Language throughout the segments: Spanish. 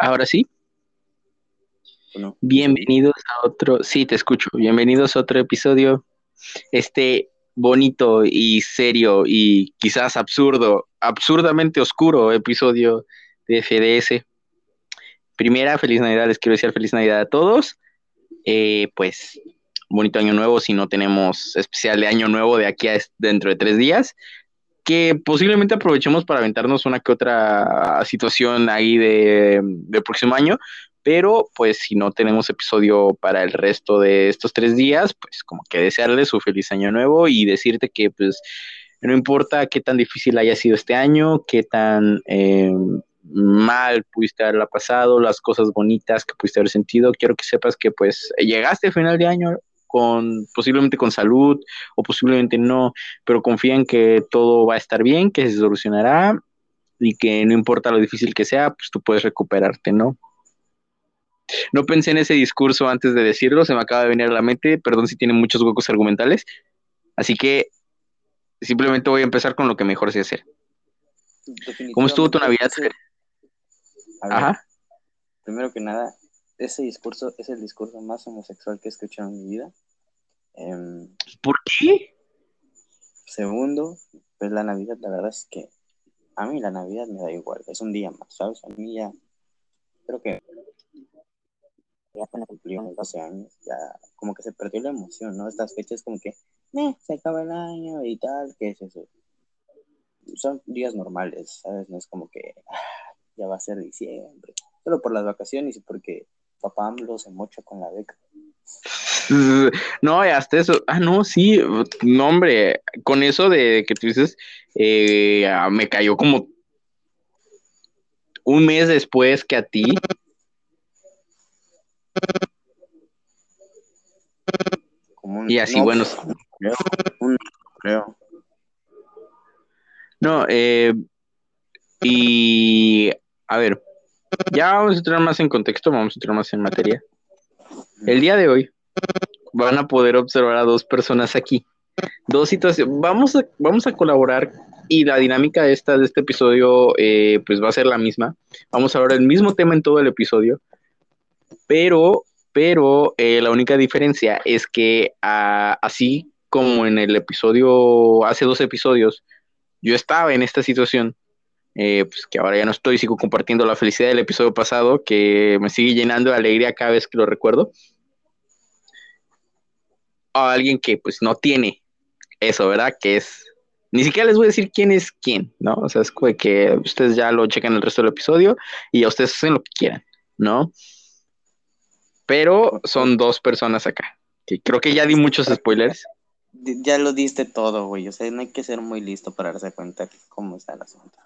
Ahora sí. Bienvenidos a otro, sí, te escucho. Bienvenidos a otro episodio. Este bonito y serio y quizás absurdo, absurdamente oscuro episodio de FDS. Primera, feliz Navidad, les quiero decir feliz Navidad a todos. Eh, pues, bonito año nuevo si no tenemos especial de año nuevo de aquí a dentro de tres días que posiblemente aprovechemos para aventarnos una que otra situación ahí de, próximo año, pero pues si no tenemos episodio para el resto de estos tres días, pues como que desearles su feliz año nuevo y decirte que pues no importa qué tan difícil haya sido este año, qué tan eh, mal pudiste haberla pasado, las cosas bonitas que pudiste haber sentido, quiero que sepas que pues llegaste a final de año con posiblemente con salud o posiblemente no, pero confía en que todo va a estar bien, que se solucionará y que no importa lo difícil que sea, pues tú puedes recuperarte, ¿no? No pensé en ese discurso antes de decirlo, se me acaba de venir a la mente, perdón si tiene muchos huecos argumentales, así que simplemente voy a empezar con lo que mejor sé hacer. ¿Cómo estuvo tu Navidad? Ajá. Primero que nada, ese discurso es el discurso más homosexual que he escuchado en mi vida. Em, ¿Por qué? Segundo, pues la Navidad, la verdad es que a mí la Navidad me da igual, es un día más, ¿sabes? A mí ya, creo que ya cuando cumplí 12 años, ya como que se perdió la emoción, ¿no? Estas fechas como que, eh, se acaba el año y tal, ¿qué es eso? Son días normales, ¿sabes? No es como que ah, ya va a ser diciembre, solo por las vacaciones y porque papá AMLO se mocha con la beca. No, hasta eso. Ah, no, sí. No, hombre. Con eso de que tú dices, eh, ah, me cayó como un mes después que a ti. y así, bueno. Creo, No, eh, y a ver, ya vamos a entrar más en contexto, vamos a entrar más en materia. El día de hoy van a poder observar a dos personas aquí. Dos situaciones. Vamos a, vamos a colaborar y la dinámica esta, de este episodio eh, pues va a ser la misma. Vamos a hablar el mismo tema en todo el episodio, pero, pero eh, la única diferencia es que ah, así como en el episodio, hace dos episodios, yo estaba en esta situación, eh, pues que ahora ya no estoy, sigo compartiendo la felicidad del episodio pasado, que me sigue llenando de alegría cada vez que lo recuerdo. A alguien que pues no tiene eso, ¿verdad? Que es, ni siquiera les voy a decir quién es quién, ¿no? O sea, es que ustedes ya lo checan el resto del episodio y a ustedes hacen lo que quieran, ¿no? Pero son dos personas acá. Que creo que ya di muchos spoilers. Ya lo diste todo, güey. O sea, no hay que ser muy listo para darse cuenta cómo está el asunto.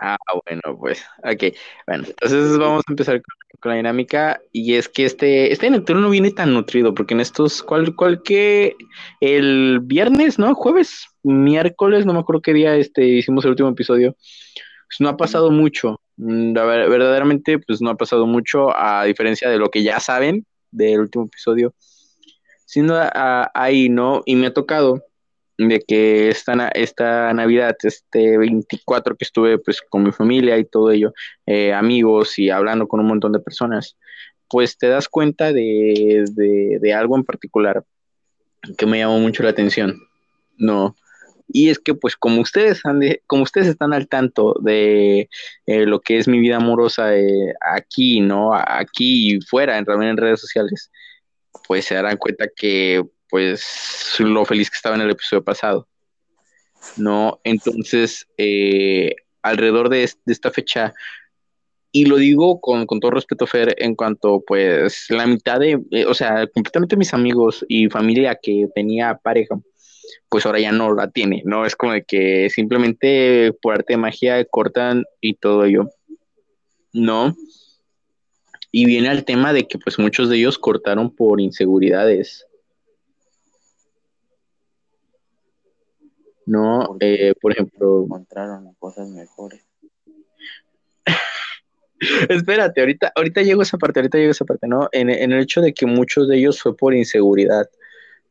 Ah, bueno, pues, ok. Bueno, entonces vamos a empezar con, la dinámica. Y es que este, este no viene tan nutrido, porque en estos, ¿cuál, cuál que el viernes, ¿no? Jueves, miércoles, no me acuerdo qué día este, hicimos el último episodio. Pues no ha pasado mucho. Mm, verdaderamente, pues no ha pasado mucho, a diferencia de lo que ya saben del último episodio. Sino ahí, ¿no? Y me ha tocado de que esta, esta Navidad, este 24 que estuve pues con mi familia y todo ello, eh, amigos y hablando con un montón de personas, pues te das cuenta de, de, algo en particular que me llamó mucho la atención, ¿no? Y es que pues como ustedes, como ustedes están al tanto de eh, lo que es mi vida amorosa eh, aquí, ¿no? Aquí y fuera, en, en redes sociales, pues se darán cuenta que pues lo feliz que estaba en el episodio pasado. ¿No? Entonces, eh, alrededor de, esta fecha, y lo digo con, todo respeto, Fer, en cuanto, pues, la mitad de, eh, o sea, completamente mis amigos y familia que tenía pareja, pues ahora ya no la tiene, ¿no? Es como de que simplemente por arte de magia cortan y todo ello, ¿no? Y viene al tema de que, pues, muchos de ellos cortaron por inseguridades, No, eh, por ejemplo. Encontraron cosas mejores. Espérate, ahorita, ahorita llego a esa parte, ahorita llego a esa parte, ¿no? En, el hecho de que muchos de ellos fue por inseguridad,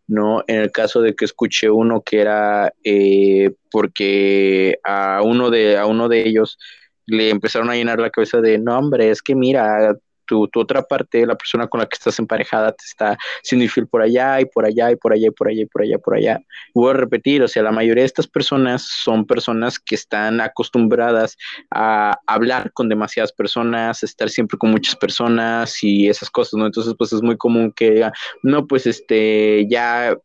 ¿no? En el caso de que escuché uno que era eh, porque a uno de, a uno de ellos le empezaron a llenar la cabeza de, no, hombre, es que mira, tu, otra parte, la persona con la que estás emparejada, te está siendo infiel por allá y por allá y por allá y por allá y por allá, por allá. Voy a repetir, o sea, la mayoría de estas personas son personas que están acostumbradas a hablar con demasiadas personas, estar siempre con muchas personas y esas cosas, ¿no? Entonces, pues es muy común que diga, no, pues este, ya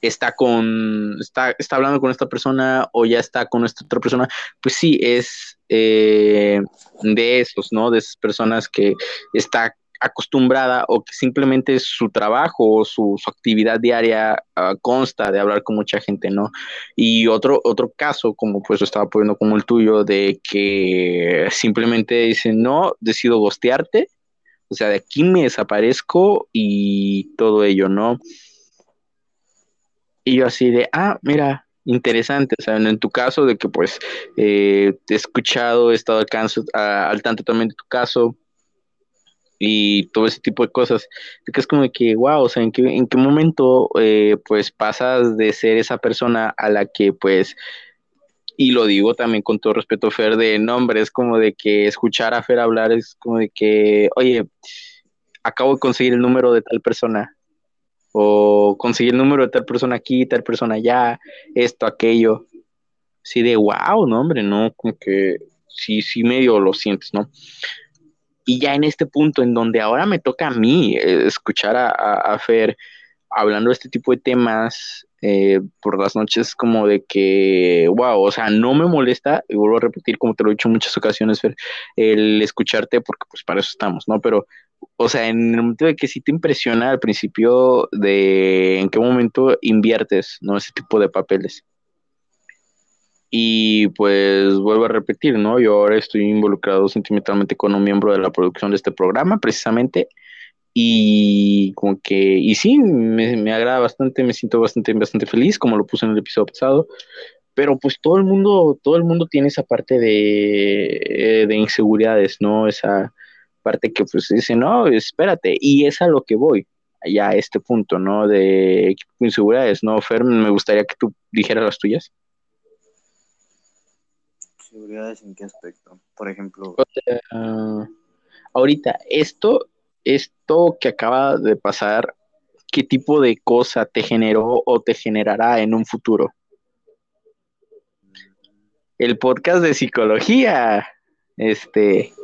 está con, está, está hablando con esta persona o ya está con esta otra persona, pues sí, es eh, de esos, ¿no? De esas personas que está acostumbrada o que simplemente su trabajo o su, actividad diaria ah, consta de hablar con mucha gente, ¿no? Y otro, otro caso, como pues lo estaba poniendo como el tuyo, de que simplemente dicen, no, decido gostearte, o sea, de aquí me desaparezco y todo ello, ¿no? Y yo así de, ah, mira, interesante, o en tu caso de que pues eh, he escuchado, he estado al, al tanto también de tu caso y todo ese tipo de cosas, que es como que, wow, o sea, ¿en qué, en qué momento eh, pues pasas de ser esa persona a la que pues, y lo digo también con todo respeto, Fer, de nombre, es como de que escuchar a Fer hablar es como de que, oye, acabo de conseguir el número de tal persona, o conseguir el número de tal persona aquí, tal persona allá, esto, aquello. Sí, de wow, no, hombre, no, como que sí, sí medio lo sientes, ¿no? Y ya en este punto en donde ahora me toca a mí eh, escuchar a, Fer hablando de este tipo de temas eh, por las noches, como de que, wow, o sea, no me molesta, y vuelvo a repetir, como te lo he dicho en muchas ocasiones, Fer, el escucharte, porque pues para eso estamos, ¿no? Pero o sea, en el momento de que sí te impresiona al principio de en qué momento inviertes, ¿no? Ese tipo de papeles. Y pues vuelvo a repetir, ¿no? Yo ahora estoy involucrado sentimentalmente con un miembro de la producción de este programa, precisamente. Y como que, y sí, me, me agrada bastante, me siento bastante, bastante feliz, como lo puse en el episodio pasado. Pero pues todo el mundo, todo el mundo tiene esa parte de, de inseguridades, ¿no? Esa, parte que pues dice, no, espérate, y es a lo que voy, ya a este punto, ¿no? De inseguridades, ¿no? Fer, me gustaría que tú dijeras las tuyas. ¿Inseguridades en qué aspecto? Por ejemplo. ahorita, esto, esto que acaba de pasar, ¿qué tipo de cosa te generó o te generará en un futuro? El podcast de psicología. Este,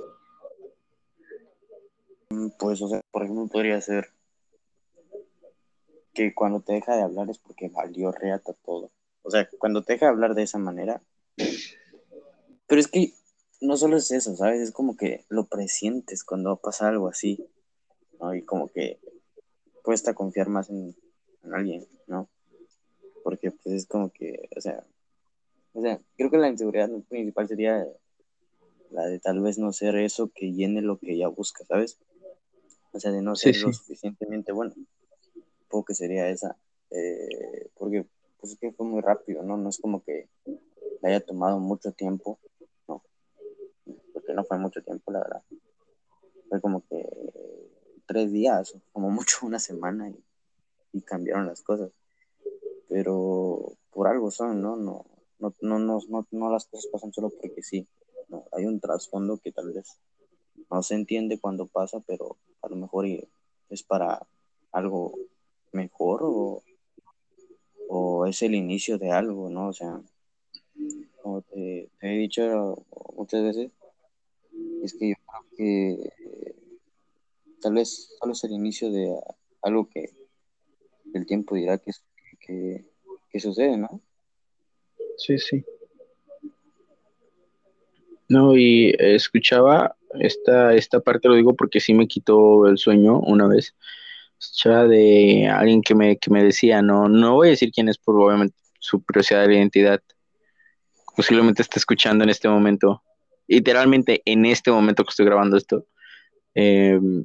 pues, o sea, por ejemplo, podría ser que cuando te deja de hablar es porque valió reata todo. O sea, cuando te deja de hablar de esa manera. Pero es que no solo es eso, ¿sabes? Es como que lo presientes cuando pasa algo así, ¿no? Y como que cuesta confiar más en, alguien, ¿no? Porque pues es como que, o sea, o sea, creo que la inseguridad principal sería la de tal vez no ser eso que llene lo que ella busca, ¿sabes? o sea, de no ser lo suficientemente bueno. Supongo que sería esa, eh, porque pues que fue muy rápido, ¿no? No es como que le haya tomado mucho tiempo, no, porque no fue mucho tiempo, la verdad. Fue como que tres días, como mucho una semana y, y cambiaron las cosas. Pero por algo son, ¿no? No, no, no, no, no, no las cosas pasan solo porque sí. No, hay un trasfondo que tal vez no se entiende cuando pasa, pero a lo mejor es para algo mejor o, es el inicio de algo, ¿no? O sea, como te, he dicho muchas veces, es que yo creo que tal vez solo es el inicio de algo que el tiempo dirá que, que, sucede, ¿no? Sí, sí. No, y escuchaba esta, esta parte, lo digo porque sí me quitó el sueño una vez. Escuchaba de alguien que me, que me decía, no, no voy a decir quién es por obviamente su curiosidad de identidad. Posiblemente esté escuchando en este momento, literalmente en este momento que estoy grabando esto. Em,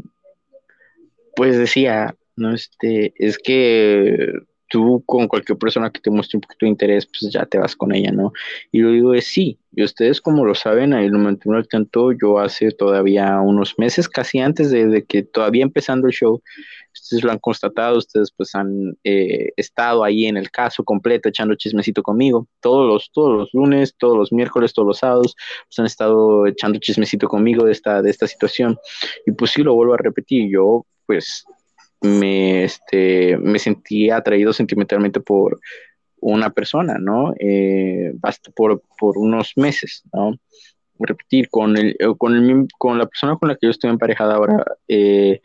pues decía, no, este, es que tú con cualquier persona que te muestre un poquito de interés, pues ya te vas con ella, ¿no? Y lo digo es sí, y ustedes como lo saben, ahí lo mantengo al tanto, yo hace todavía unos meses, casi antes de, que todavía empezando el show, ustedes lo han constatado, ustedes pues han eh, estado ahí en el caso completo, echando chismecito conmigo, todos los, todos los lunes, todos los miércoles, todos los sábados, pues han estado echando chismecito conmigo de esta, de esta situación, y pues sí, lo vuelvo a repetir, yo pues me, este, me sentí atraído sentimentalmente por una persona, ¿no? Eh, por, por unos meses, ¿no? Repetir, con, el, eh, con, el, con la persona con la que yo estoy emparejada ahora, eh,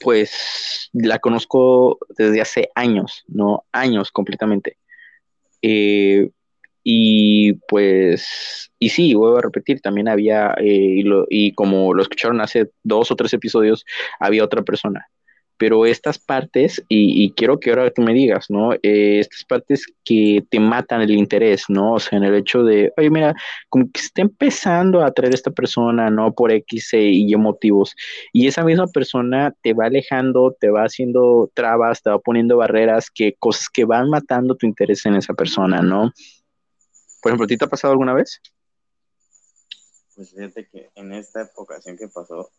pues la conozco desde hace años, ¿no? Años completamente. Y pues, y sí, vuelvo a repetir, también había, y, y como lo escucharon hace dos o tres episodios, había otra persona, pero estas partes, y, quiero que ahora tú me digas, ¿no? Eh, estas partes que te matan el interés, ¿no? O sea, en el hecho de, oye, mira, como que está empezando a atraer a esta persona, ¿no? Por X y Y motivos, y esa misma persona te va alejando, te va haciendo trabas, te va poniendo barreras, que cosas que van matando tu interés en esa persona, ¿no? Por ejemplo, ¿a ti te ha pasado alguna vez? Pues fíjate que en esta ocasión que pasó,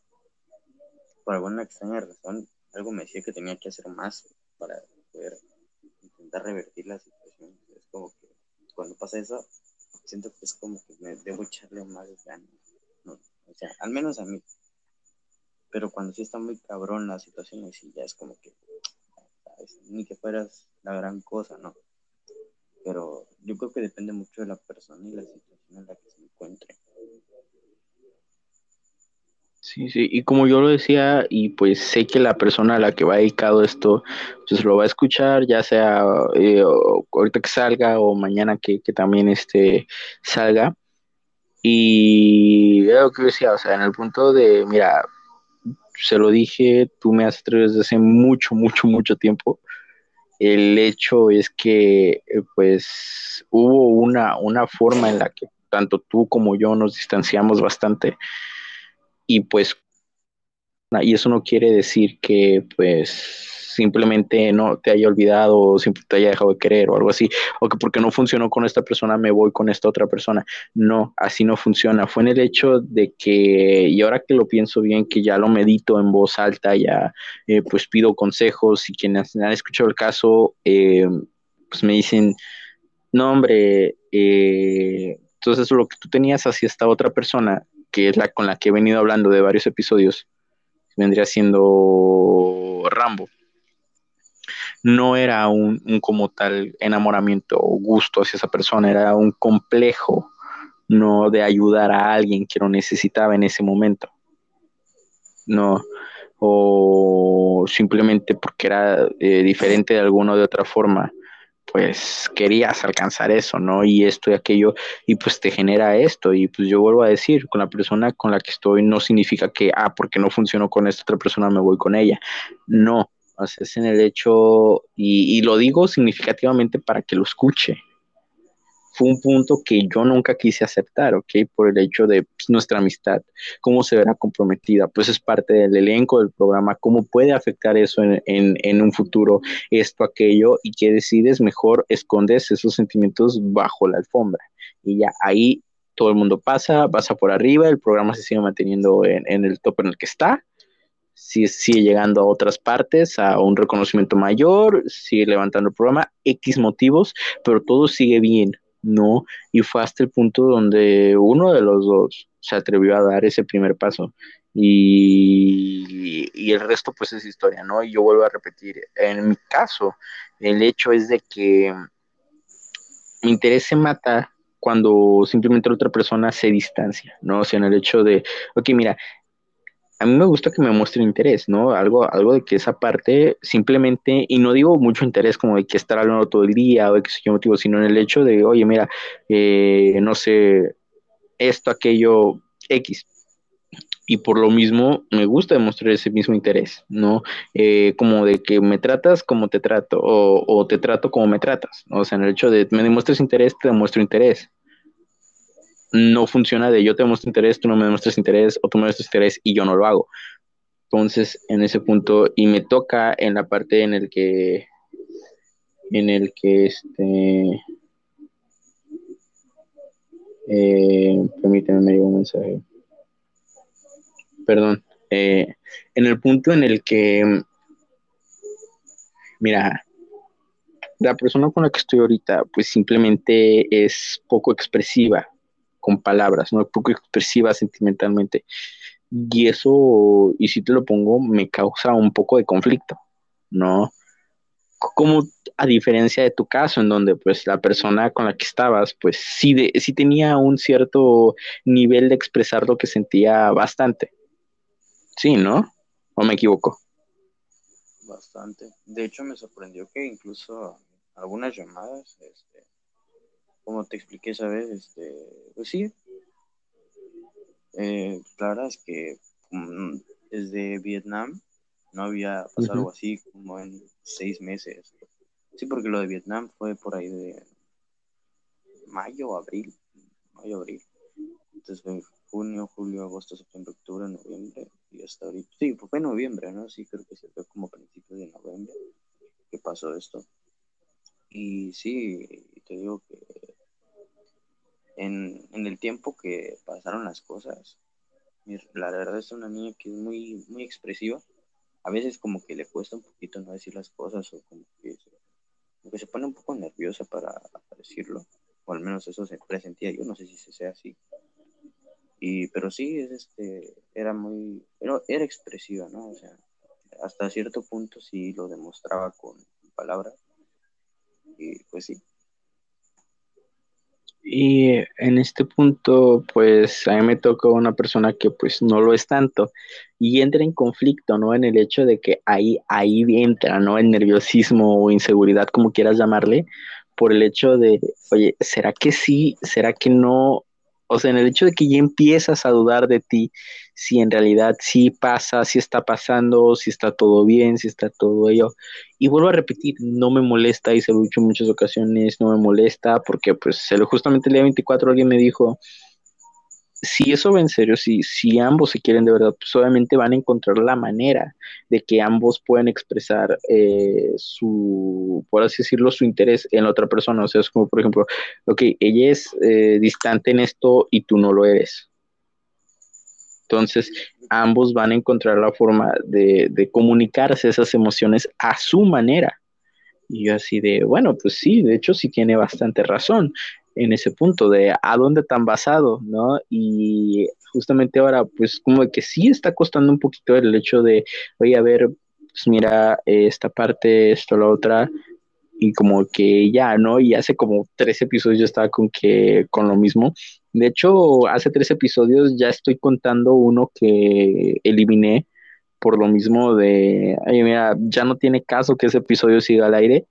por alguna extraña razón, algo me decía que tenía que hacer más para poder intentar revertir la situación. Es como que cuando pasa eso, siento que es como que me debo echarle más ganas. o sea, al menos a mí. Pero cuando sí está muy cabrón la situación, así ya es como que, ni que fueras la gran cosa, ¿no? Pero yo creo que depende mucho de la persona y la situación en la que se encuentre. Sí, sí, y como yo lo decía, y pues sé que la persona a la que va dedicado esto, pues lo va a escuchar, ya sea eh, ahorita que salga o mañana que, también este salga. Y lo que decía, o sea, en el punto de, mira, se lo dije, tú me has traído desde hace mucho, mucho, mucho tiempo. El hecho es que, eh, pues, hubo una, una forma en la que tanto tú como yo nos distanciamos bastante y pues y eso no quiere decir que pues simplemente no te haya olvidado o simplemente te haya dejado de querer o algo así, o que porque no funcionó con esta persona me voy con esta otra persona. No, así no funciona. Fue en el hecho de que, y ahora que lo pienso bien, que ya lo medito en voz alta, ya eh, pues pido consejos y quienes han escuchado el caso, eh, pues me dicen, no hombre, eh, entonces lo que tú tenías hacia esta otra persona que es la con la que he venido hablando de varios episodios, vendría siendo Rambo. No era un, como tal enamoramiento o gusto hacia esa persona, era un complejo, no de ayudar a alguien que lo necesitaba en ese momento. No, o simplemente porque era eh, diferente de alguna de otra forma pues querías alcanzar eso, ¿no? Y esto y aquello, y pues te genera esto. Y pues yo vuelvo a decir, con la persona con la que estoy no significa que, ah, porque no funcionó con esta otra persona, me voy con ella. No, o es en el hecho, y, y lo digo significativamente para que lo escuche, fue un punto que yo nunca quise aceptar, ¿ok? Por el hecho de pues, nuestra amistad, cómo se verá comprometida, pues es parte del elenco del programa, cómo puede afectar eso en, en, un futuro, esto, aquello, y que decides mejor escondes esos sentimientos bajo la alfombra. Y ya ahí todo el mundo pasa, pasa por arriba, el programa se sigue manteniendo en, en el top en el que está, sigue llegando a otras partes, a un reconocimiento mayor, sigue levantando el programa, X motivos, pero todo sigue bien, no, y fue hasta el punto donde uno de los dos se atrevió a dar ese primer paso. Y, y, el resto pues es historia, ¿no? Y yo vuelvo a repetir, en mi caso, el hecho es de que mi interés se mata cuando simplemente otra persona se distancia, ¿no? O sea, en el hecho de, ok, mira, a mí me gusta que me muestre interés, ¿no? Algo, algo de que esa parte simplemente, y no digo mucho interés como de que estar hablando todo el día o de que sé yo motivo, sino en el hecho de, oye, mira, eh, no sé, esto, aquello, X. Y por lo mismo me gusta demostrar ese mismo interés, ¿no? Eh, como de que me tratas como te trato, o, o, te trato como me tratas, ¿no? O sea, en el hecho de me demuestres interés, te demuestro interés no funciona de yo te muestro interés, tú no me demuestras interés, o tú me muestras interés y yo no lo hago. Entonces, en ese punto, y me toca en la parte en el que en el que este... Eh, permíteme, me llegó un mensaje. Perdón. Eh, en el punto en el que, mira, la persona con la que estoy ahorita, pues simplemente es poco expresiva con palabras, no poco expresiva sentimentalmente. Y eso, y si te lo pongo, me causa un poco de conflicto, ¿no? Como a diferencia de tu caso, en donde pues la persona con la que estabas, pues sí, de, sí tenía un cierto nivel de expresar lo que sentía bastante. Sí, ¿no? ¿O me equivoco? Bastante. De hecho, me sorprendió que incluso algunas llamadas, este, como te expliqué esa vez, este, pues sí. Eh, la verdad es que mm, desde Vietnam no había pasado algo así como en seis meses. Sí, porque lo de Vietnam fue por ahí de mayo, abril, mayo, abril. Entonces fue junio, julio, agosto, septiembre, octubre, noviembre y hasta ahorita. Sí, fue noviembre, ¿no? Sí, creo que se fue como principios de noviembre que pasó esto. Y sí, te digo que en, el tiempo que pasaron las cosas, la verdad es una niña que es muy, muy expresiva. A veces como que le cuesta un poquito no decir las cosas o como que se, se pone un poco nerviosa para, decirlo. O al menos eso se presentía yo, no sé si se sea así. Y, pero sí, es este, era muy, era, era expresiva, ¿no? O sea, hasta cierto punto sí lo demostraba con palabras y pues sí. Y en este punto, pues a mí me tocó una persona que pues no lo es tanto y entra en conflicto, ¿no? En el hecho de que ahí, ahí entra, ¿no? El nerviosismo o inseguridad, como quieras llamarle, por el hecho de, oye, ¿será que sí? ¿Será que no? O sea, en el hecho de que ya empiezas a dudar de ti, si en realidad sí pasa, si está pasando, si está todo bien, si está todo ello. Y vuelvo a repetir, no me molesta, y se lo he dicho en muchas ocasiones, no me molesta, porque pues justamente el día 24 alguien me dijo, si eso va en serio, si, si ambos se quieren de verdad, pues van a encontrar la manera de que ambos puedan expresar eh, su, por así decirlo, su interés en la otra persona. O sea, es como, por ejemplo, ok, ella es eh, distante en esto y tú no lo eres. Entonces, ambos van a encontrar la forma de, de comunicarse esas emociones a su manera. Y yo así de, bueno, pues sí, de hecho sí tiene bastante razón en ese punto de a dónde tan basado, ¿no? Y justamente ahora, pues como que sí está costando un poquito el hecho de, oye, a ver, pues mira, esta parte, esto, la otra, y como que ya, ¿no? Y hace como tres episodios yo estaba con que, con lo mismo. De hecho, hace tres episodios ya estoy contando uno que eliminé por lo mismo de, oye, mira, ya no tiene caso que ese episodio siga al aire.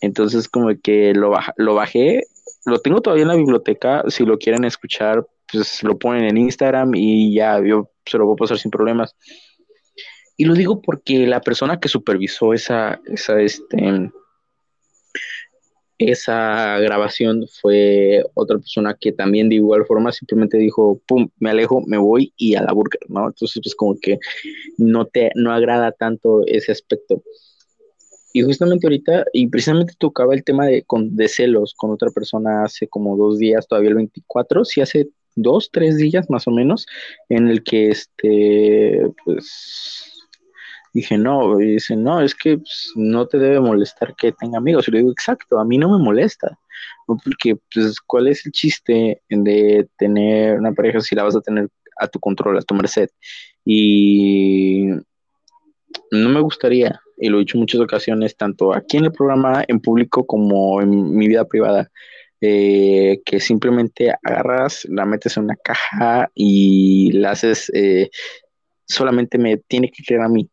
Entonces como que lo, lo bajé lo tengo todavía en la biblioteca, si lo quieren escuchar, pues lo ponen en Instagram y ya yo se lo voy a pasar sin problemas. Y lo digo porque la persona que supervisó esa, esa, este, esa grabación fue otra persona que también de igual forma simplemente dijo, pum, me alejo, me voy y a la burger, ¿no? Entonces, pues como que no te, no agrada tanto ese aspecto. Y justamente ahorita, y precisamente tocaba el tema de, con, de celos con otra persona hace como dos días, todavía el 24, sí hace dos, tres días más o menos, en el que este, pues dije, no, y dice, no, es que pues, no te debe molestar que tenga amigos. Y le digo, exacto, a mí no me molesta, porque, pues, ¿cuál es el chiste de tener una pareja si la vas a tener a tu control, a tu merced? Y no me gustaría, y lo he dicho en muchas ocasiones, tanto aquí en el programa, en público, como en mi vida privada, eh, que simplemente agarras, la metes en una caja y la haces, eh, solamente me tiene que creer a mí.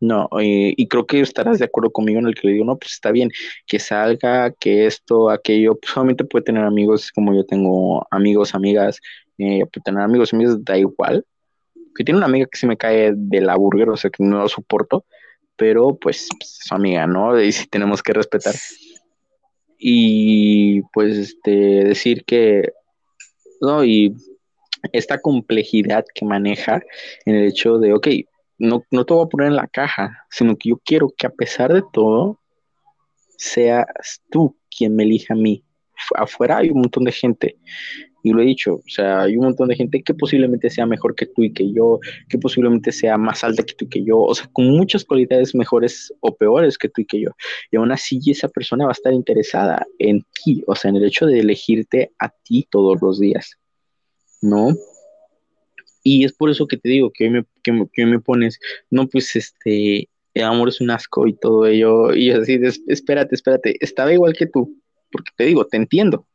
No, eh, y creo que estarás de acuerdo conmigo en el que le digo, no, pues está bien, que salga, que esto, aquello, pues solamente puede tener amigos como yo tengo amigos, amigas, puede tener amigos, amigas, da igual, que tiene una amiga que se me cae de la burger, o sea que no lo soporto, pero pues su amiga, ¿no? Y sí tenemos que respetar. Y pues este, decir que, no, y esta complejidad que maneja en el hecho de, ok, no, no te voy a poner en la caja, sino que yo quiero que a pesar de todo, seas tú quien me elija a mí. Afuera hay un montón de gente y lo he dicho, o sea, hay un montón de gente que posiblemente sea mejor que tú y que yo, que posiblemente sea más alta que tú y que yo, o sea, con muchas cualidades mejores o peores que tú y que yo. Y aún así esa persona va a estar interesada en ti, o sea, en el hecho de elegirte a ti todos los días, ¿no? Y es por eso que te digo que hoy me, que, me pones, no, pues este, el amor es un asco y todo ello, y así, espérate, espérate, estaba igual que tú, porque te digo, te entiendo,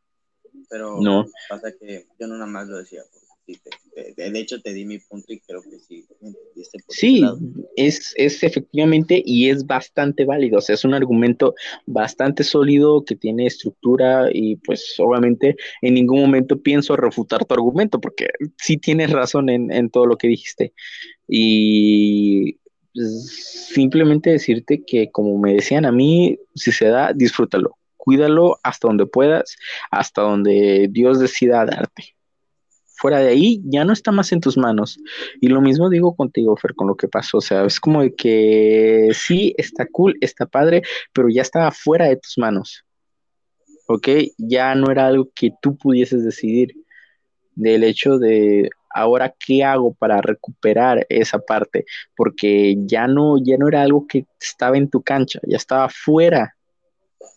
pero no. pasa que yo no nada más lo decía. de, hecho, te di mi punto y creo que sí. sí, es, es efectivamente y es bastante válido. O sea, es un argumento bastante sólido que tiene estructura y pues obviamente en ningún momento pienso refutar tu argumento porque sí tienes razón en, en todo lo que dijiste. Y pues, simplemente decirte que como me decían a mí, si se da, disfrútalo cuídalo hasta donde puedas, hasta donde Dios decida darte. Fuera de ahí, ya no está más en tus manos. Y lo mismo digo contigo, Fer, con lo que pasó. O sea, es como de que sí, está cool, está padre, pero ya estaba fuera de tus manos. ¿Ok? Ya no era algo que tú pudieses decidir. Del hecho de, ahora qué hago para recuperar esa parte, porque ya no, ya no era algo que estaba en tu cancha, ya estaba fuera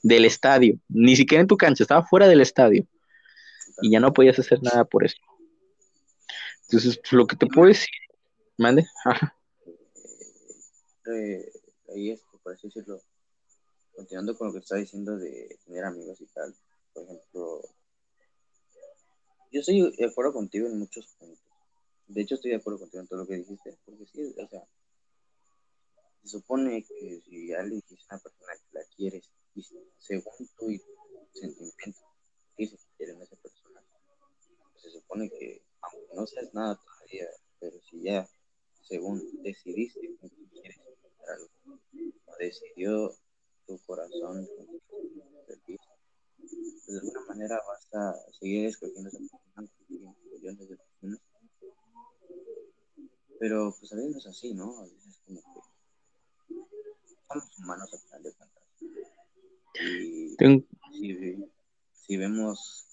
del estadio, ni siquiera en tu cancha, estaba fuera del estadio y ya no podías hacer nada por eso. Entonces, lo que te puedo decir, mande, eh, ahí es, por así decirlo, continuando con lo que está diciendo de tener amigos y tal, por ejemplo, yo estoy de acuerdo contigo en muchos puntos. De hecho, estoy de acuerdo contigo en todo lo que dijiste, porque sí, o sea, se supone que si alguien es una persona que la quieres y según tu sentimiento que se quiere en esa persona, se supone que, aunque no seas nada todavía, pero si ya, según decidiste que quieres hacer algo, o decidió tu corazón de alguna manera vas a seguir escogiendo esa persona, millones de personas. Pero pues a veces no es así, ¿no? A veces como que somos humanos a final de cuentas. Y si, vemos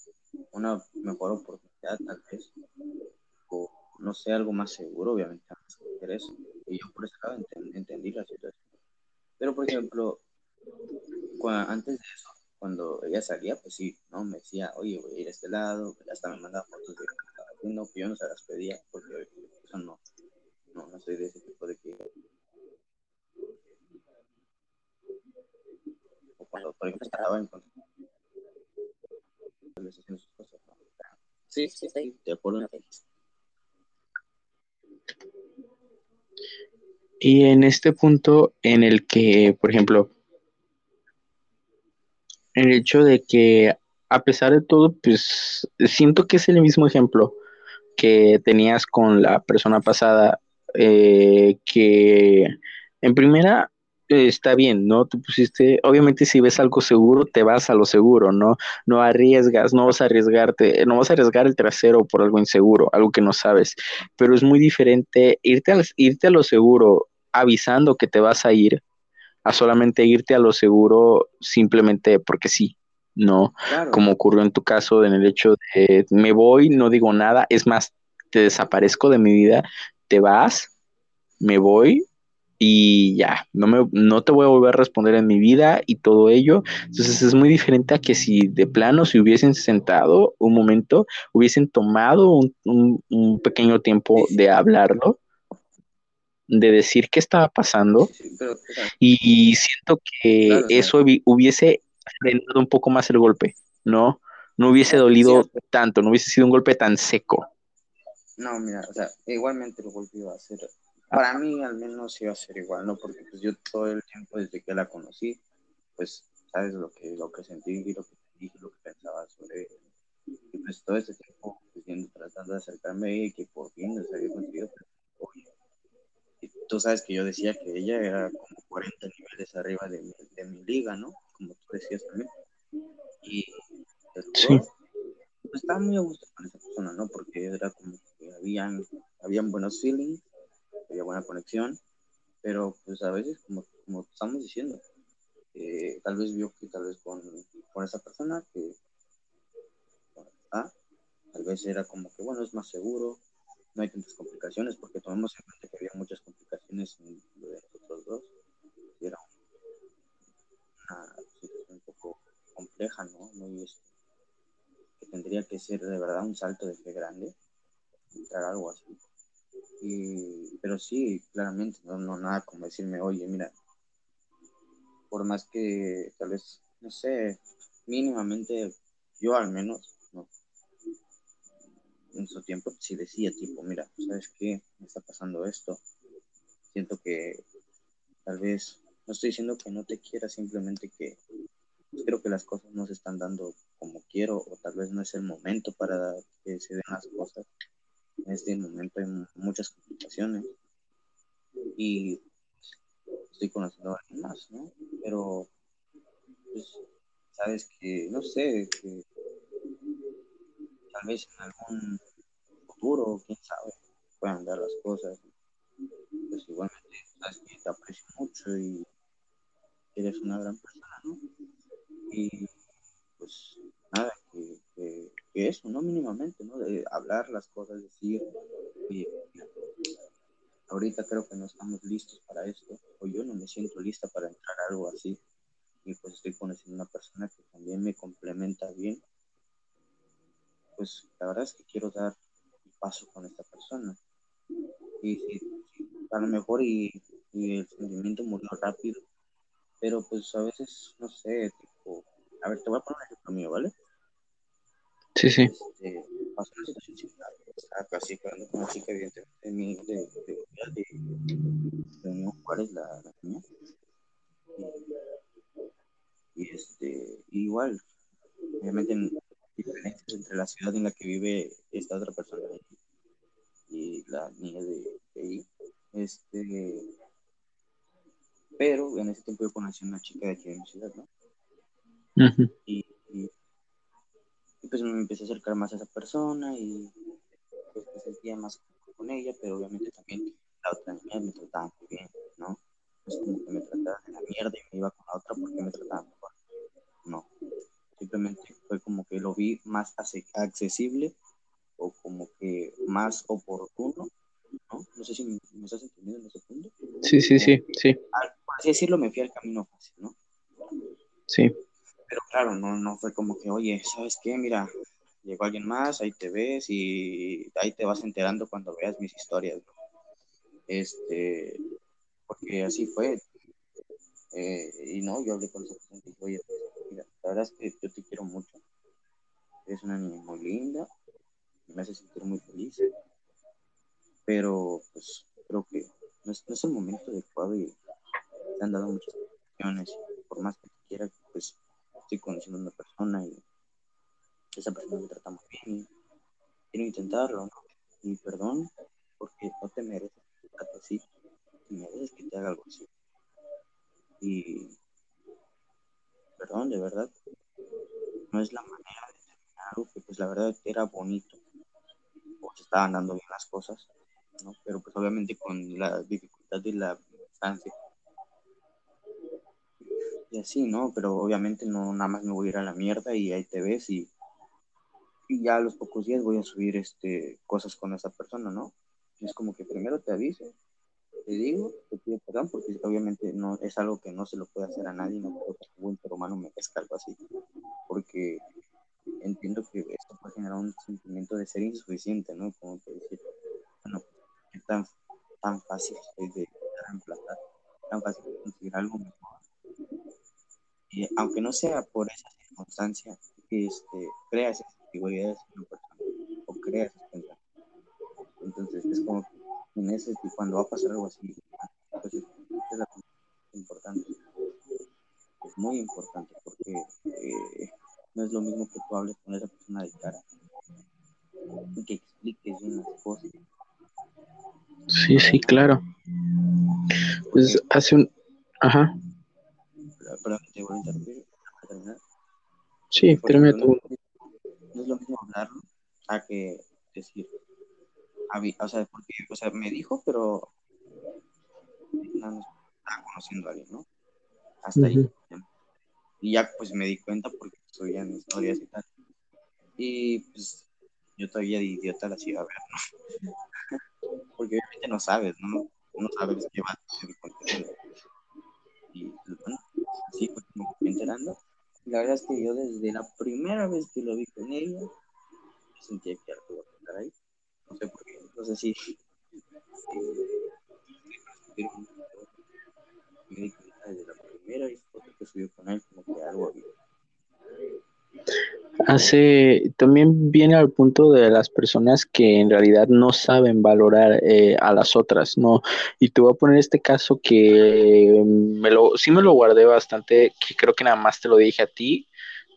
una mejor oportunidad, tal vez, o no sé, algo más seguro, obviamente, eso. Y yo por eso entendí la situación. Pero, por ejemplo, antes de eso, cuando ella salía, pues sí, ¿no? Me decía, oye, voy a ir a este lado, hasta me mandaba fotos de haciendo, que yo no se las pedía, porque eso no, no, no soy de ese tipo de que Sí, sí, sí. Y en este punto en el que, por ejemplo, el hecho de que a pesar de todo, pues siento que es el mismo ejemplo que tenías con la persona pasada, eh, que en primera está bien, ¿no? Tú pusiste, obviamente si ves algo seguro, te vas a lo seguro, ¿no? No arriesgas, no vas a arriesgarte, no vas a arriesgar el trasero por algo inseguro, algo que no sabes, pero es muy diferente irte a, irte a lo seguro avisando que te vas a ir, a solamente irte a lo seguro simplemente porque sí, ¿no? Como ocurrió en tu caso en el hecho de me voy, no digo nada, es más, te desaparezco de mi vida, te vas, me voy, y ya, no, me, no te voy a volver a responder en mi vida y todo ello. Entonces es muy diferente a que si de plano se hubiesen sentado un momento, hubiesen tomado un, pequeño tiempo de hablarlo, de decir qué estaba pasando y siento que eso hubiese frenado un poco más el golpe, ¿no? No hubiese dolido tanto, no hubiese sido un golpe tan seco. No, mira, o sea, igualmente el golpe iba a ser para mí al menos iba a ser igual, ¿no? Porque pues yo todo el tiempo desde que la conocí, pues sabes lo que, lo que sentí y lo que dije, lo que pensaba sobre ella. Y pues todo ese tiempo pues, tratando de acercarme a ella y que por fin se había conseguido. Pues, y tú sabes que yo decía que ella era como 40 niveles arriba de mi, de mi liga, ¿no? Como tú decías también. Y sí. pues, estaba muy a gusto con esa persona, ¿no? Porque era como que habían, habían buenos feelings había buena conexión, pero pues a veces, como, estamos diciendo, eh, tal vez vio que tal vez con, con esa persona que ah, tal vez era como que, bueno, es más seguro, no hay tantas complicaciones, porque tomamos en cuenta que había muchas complicaciones en lo de nosotros dos, y era una situación un poco compleja, ¿no? Muy, este, que tendría que ser de verdad un salto de fe grande, entrar algo así. Y, pero sí, claramente, no, no nada como decirme, oye, mira, por más que tal vez, no sé, mínimamente, yo al menos, ¿no? en su tiempo sí decía, tipo, mira, ¿sabes qué? Me está pasando esto. Siento que tal vez, no estoy diciendo que no te quiera, simplemente que creo que las cosas no se están dando como quiero o tal vez no es el momento para que se den las cosas. Este momento hay muchas complicaciones y estoy conociendo a alguien más, ¿no? Pero, pues, sabes que, no sé, que tal vez en algún futuro, quién sabe, puedan dar las cosas. Pues igualmente, sabes que te aprecio mucho y eres una gran persona, ¿no? Y pues nada, que eso, ¿no? Mínimamente, ¿no? De hablar las cosas, decir, oye, ahorita creo que no estamos listos para esto, o yo no me siento lista para entrar a algo así, y pues estoy conociendo una persona que también me complementa bien, pues la verdad es que quiero dar un paso con esta persona. Y si, a lo mejor y, y, el sentimiento murió rápido, pero pues a veces, no sé, tipo, a ver, te voy a poner un ejemplo mío, ¿vale? Sí, sí. Pasó una situación similar, estaba casi hablando con una chica, evidentemente, de, mi, de, de, de, de Unión Juárez, la, la niña. Y, y este, igual, obviamente diferencias entre la ciudad en la que vive esta otra persona y la niña de, de ahí. Este, pero en ese tiempo yo conocí a una chica de aquí de mi ciudad, ¿no? Uh -huh. y, pues me empecé a acercar más a esa persona y pues me sentía más con ella, pero obviamente también la otra niña me trataba muy bien, ¿no? Es como que me trataba de la mierda y me iba con la otra porque me trataba mejor. No, simplemente fue como que lo vi más accesible o como que más oportuno, ¿no? No sé si me, me estás entendiendo en ese punto. Sí, sí, sí, sí. Por así decirlo, me fui al camino fácil, ¿no? Sí. Claro, no, no fue como que, oye, ¿sabes qué? Mira, llegó alguien más, ahí te ves y ahí te vas enterando cuando veas mis historias. Este, porque así fue. Eh, y no, yo hablé con esa persona y dije, oye, mira, la verdad es que yo te quiero mucho. Eres una niña muy linda, me hace sentir muy feliz. Pero, pues, creo que no es, no es el momento adecuado y te han dado muchas opciones. Por más que quiera, pues, estoy conociendo a una persona y esa persona me trata muy bien quiero intentarlo, ¿no? Y perdón, porque no te mereces que te trate así, te mereces que te haga algo así. Y perdón, de verdad, no es la manera de terminar algo que pues la verdad era bonito, o se estaban dando bien las cosas, ¿no? Pero pues obviamente con la dificultad de la distancia. Y así, ¿no? Pero obviamente no nada más me voy a ir a la mierda y ahí te ves y, y ya a los pocos días voy a subir este cosas con esa persona, ¿no? Y es como que primero te aviso, te digo, te pido perdón, porque obviamente no es algo que no se lo puede hacer a nadie, no creo que buen ser humano merezca algo así, porque entiendo que esto puede generar un sentimiento de ser insuficiente, ¿no? Como que decir, bueno, es tan, tan fácil de reemplazar, tan fácil de conseguir algo. Aunque no sea por esa circunstancia, este, crea esas antigüedades en una persona, o crea esas pensamientos. Entonces, es como que en ese, cuando va a pasar algo así, pues es, importante. Es muy importante porque eh, no es lo mismo que tú hables con esa persona de cara y que expliques bien las cosas. Sí, sí, claro. Pues hace un... Ajá. perdón, te voy a interrumpir para terminar. Sí, tu... no, es lo mismo hablarlo a que decir, o sea, porque, o sea, me dijo, pero no, no estaba conociendo a alguien, ¿no? Hasta ahí. Y ya pues me di cuenta porque subían historias y tal. Y pues yo todavía de idiota las iba a ver, ¿no? porque obviamente no sabes, ¿no? No sabes qué va a ser el contenido. Y pues, bueno, así fue como me enterando. La verdad es que yo desde la primera vez que lo vi con ella, sentía que algo iba a ahí. No sé por qué, no sé si... si, me di cuenta desde la primera foto que subió con él, como que algo había. Hace, también viene al punto de las personas que en realidad no saben valorar eh, a las otras, ¿no? Y te voy a poner este caso que me lo, sí me lo guardé bastante, que creo que nada más te lo dije a ti,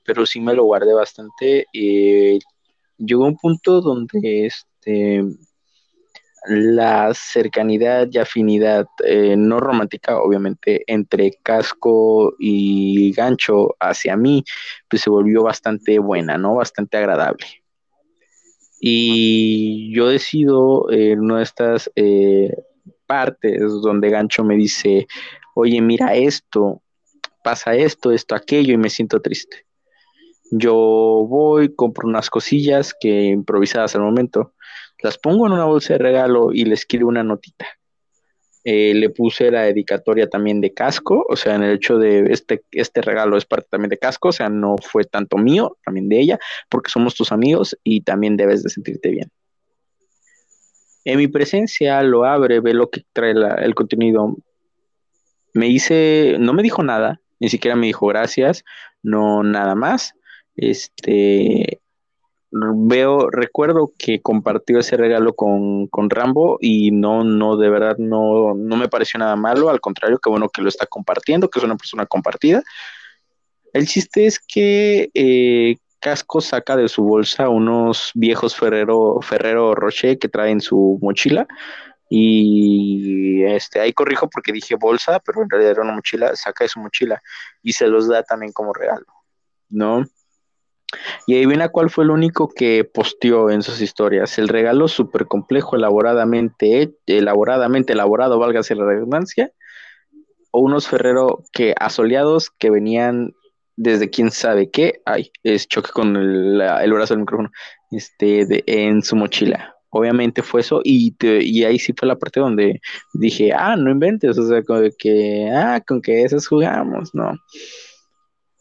pero sí me lo guardé bastante. Eh, llegó un punto donde este la cercanidad y afinidad eh, no romántica, obviamente, entre casco y gancho hacia mí, pues se volvió bastante buena, ¿no? Bastante agradable. Y yo decido en una de estas eh, partes donde gancho me dice, oye, mira esto, pasa esto, esto, aquello, y me siento triste. Yo voy, compro unas cosillas que improvisadas al momento las pongo en una bolsa de regalo y le escribo una notita. Eh, le puse la dedicatoria también de casco, o sea, en el hecho de este, este regalo es parte también de casco, o sea, no fue tanto mío, también de ella, porque somos tus amigos y también debes de sentirte bien. En mi presencia lo abre, ve lo que trae el contenido. Me dice, no me dijo nada, ni siquiera me dijo gracias, no nada más. Este, veo, recuerdo que compartió ese regalo con, Rambo y no, no, de verdad no, no me pareció nada malo, al contrario, que bueno que lo está compartiendo, que es una persona compartida. El chiste es que eh, Casco saca de su bolsa unos viejos Ferrero, Ferrero Rocher que trae en su mochila y este ahí corrijo porque dije bolsa, pero en realidad era una mochila, saca de su mochila y se los da también como regalo, ¿no? Y ahí viene a cuál fue el único que posteó en sus historias. El regalo súper complejo, elaboradamente, elaboradamente elaborado, válgase la redundancia, o unos Ferrero que asoleados que venían desde quién sabe qué. Ay, es choque con el, brazo del micrófono. Este, en su mochila. Obviamente fue eso, y, y ahí sí fue la parte donde dije, ah, no inventes, o sea, con que, ah, con que esas jugamos, ¿no?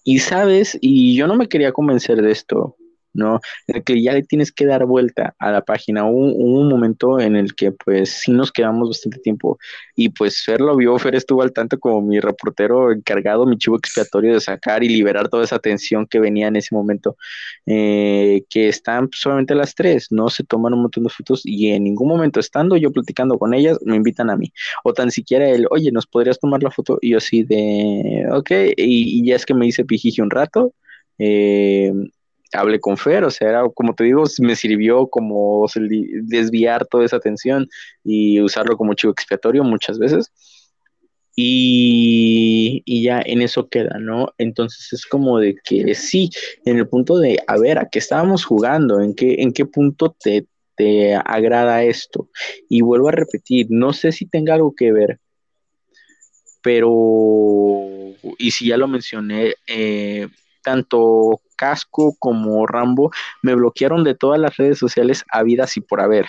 Y sabes, y yo no me quería convencer de esto, ¿no? En el que ya le tienes que dar vuelta a la página. Hubo, un momento en el que pues sí nos quedamos bastante tiempo y pues Fer lo vio, Fer estuvo al tanto como mi reportero encargado, mi chivo expiatorio de sacar y liberar toda esa tensión que venía en ese momento, eh, que están solamente las tres, no se toman un montón de fotos y en ningún momento estando yo platicando con ellas me invitan a mí, o tan siquiera él, oye, ¿nos podrías tomar la foto? Y yo así de, ok, y, ya es que me hice pijiji un rato. Eh, hablé con Fer, o sea, como te digo, me sirvió como desviar toda esa atención y usarlo como chivo expiatorio muchas veces. Y, ya en eso queda, ¿no? Entonces es como de que sí, en el punto de, a ver, ¿a qué estábamos jugando? ¿En qué, en qué punto te, te agrada esto? Y vuelvo a repetir, no sé si tenga algo que ver, pero, y si ya lo mencioné, eh, tanto Casco como Rambo me bloquearon de todas las redes sociales habidas y por haber.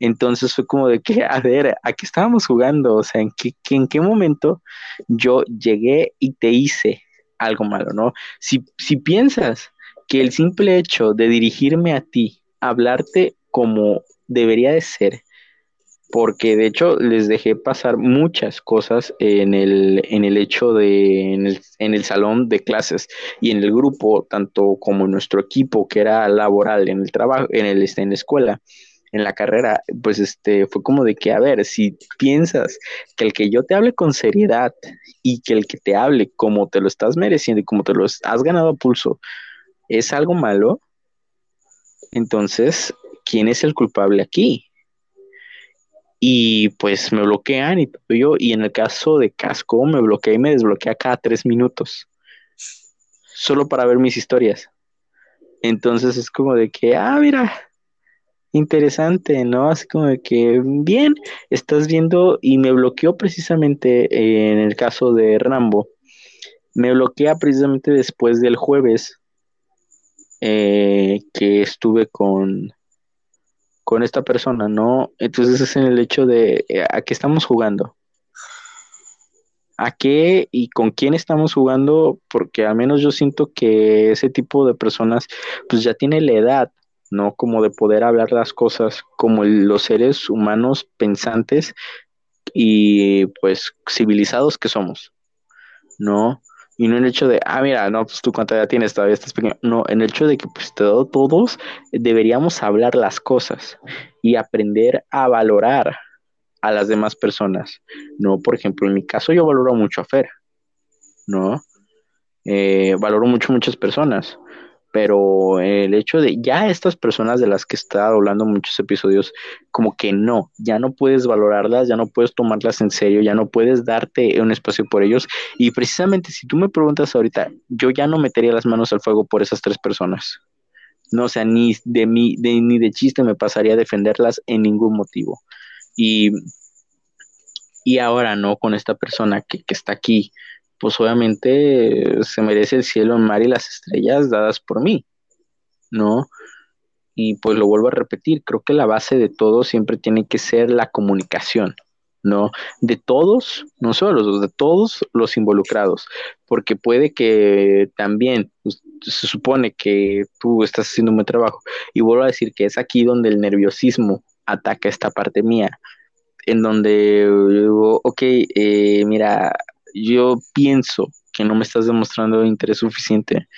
Entonces fue como de que, a ver, ¿a qué estábamos jugando? O sea, ¿en qué, en qué momento yo llegué y te hice algo malo, ¿no? Si, si piensas que el simple hecho de dirigirme a ti, hablarte como debería de ser, porque de hecho les dejé pasar muchas cosas en el, en el hecho de, en el, en el, salón de clases y en el grupo, tanto como en nuestro equipo que era laboral, en el trabajo, en, el, este, en la escuela, en la carrera, pues este, fue como de que, a ver, si piensas que el que yo te hable con seriedad y que el que te hable como te lo estás mereciendo y como te lo has ganado a pulso es algo malo, entonces, ¿quién es el culpable aquí? Y pues me bloquean y todo yo, y en el caso de Casco me bloquea y me desbloquea cada tres minutos, solo para ver mis historias. Entonces es como de que, ah, mira, interesante, ¿no? Así como de que, bien, estás viendo y me bloqueó precisamente en el caso de Rambo. me bloquea precisamente después del jueves eh, que estuve con, con esta persona, ¿no? Entonces es en el hecho de eh, a qué estamos jugando. ¿A qué y con quién estamos jugando? Porque al menos yo siento que ese tipo de personas pues ya tiene la edad, ¿no? Como de poder hablar las cosas como los seres humanos pensantes y pues civilizados que somos, ¿no? Y no en el hecho de, ah, mira, no, pues tú cuánta edad tienes, todavía estás pequeño. No, en el hecho de que pues todos deberíamos hablar las cosas y aprender a valorar a las demás personas. No, por ejemplo, en mi caso yo valoro mucho a Fer, ¿no? Eh, valoro mucho muchas personas pero el hecho de ya estas personas de las que está hablando muchos episodios, como que no, ya no puedes valorarlas, ya no puedes tomarlas en serio, ya no puedes darte un espacio por ellos. Y precisamente si tú me preguntas ahorita, yo ya no metería las manos al fuego por esas tres personas. No, o sea, ni de, mí, ni de chiste me pasaría a defenderlas en ningún motivo. Y, y ahora, ¿no? Con esta persona que, que está aquí, pues obviamente se merece el cielo, el mar y las estrellas dadas por mí, ¿no? Y pues lo vuelvo a repetir, creo que la base de todo siempre tiene que ser la comunicación, ¿no? De todos, no solo los de todos los involucrados, porque puede que también pues, se supone que tú estás haciendo un buen trabajo, y vuelvo a decir que es aquí donde el nerviosismo ataca esta parte mía, en donde digo, ok, eh, mira, yo pienso que no me estás demostrando interés suficiente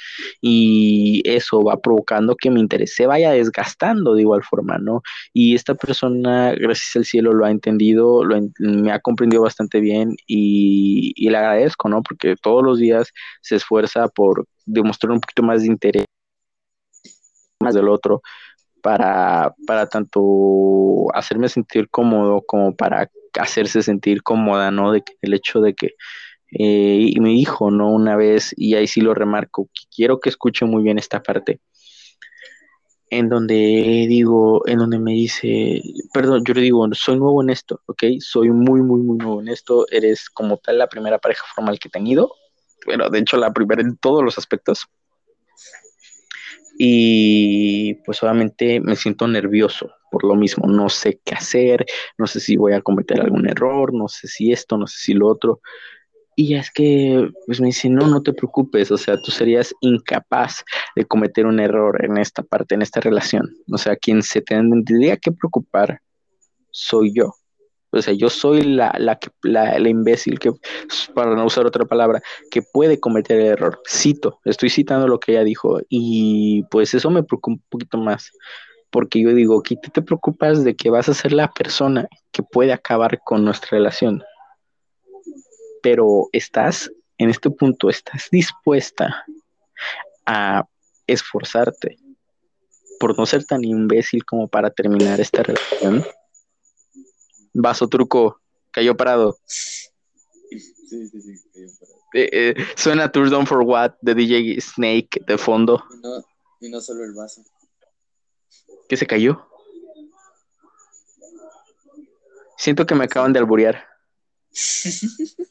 y eso va provocando que mi interés se vaya desgastando de igual forma, ¿no? Y esta persona, gracias al cielo, lo ha entendido, lo me ha comprendido bastante bien y, y le agradezco, ¿no? Porque todos los días se esfuerza por demostrar un poquito más de interés más del otro para, para tanto hacerme sentir cómodo como para hacerse sentir cómoda, ¿no? De que el hecho de que eh, y me dijo, ¿no? Una vez, y ahí sí lo remarco, quiero que escuche muy bien esta parte, en donde digo, en donde me dice, perdón, yo le digo, soy nuevo en esto, ¿ok? Soy muy, muy, muy nuevo en esto, eres como tal la primera pareja formal que he tenido, pero de hecho la primera en todos los aspectos. Y pues obviamente me siento nervioso por lo mismo, no sé qué hacer, no sé si voy a cometer algún error, no sé si esto, no sé si lo otro. Y es que, pues me dice, no, no te preocupes, o sea, tú serías incapaz de cometer un error en esta parte, en esta relación. O sea, quien se tendría que preocupar soy yo. O sea, yo soy la, la, la, la imbécil que, para no usar otra palabra, que puede cometer el error. Cito, estoy citando lo que ella dijo y pues eso me preocupa un poquito más porque yo digo, ¿qué te preocupas de que vas a ser la persona que puede acabar con nuestra relación? pero estás en este punto, estás dispuesta a esforzarte por no ser tan imbécil como para terminar esta relación. Vaso truco, cayó parado. Sí, sí, sí, cayó parado. Eh, eh, suena Tour Down for What de DJ Snake de fondo. Y no, y no solo el vaso. ¿Qué se cayó? Siento que me acaban de alburear.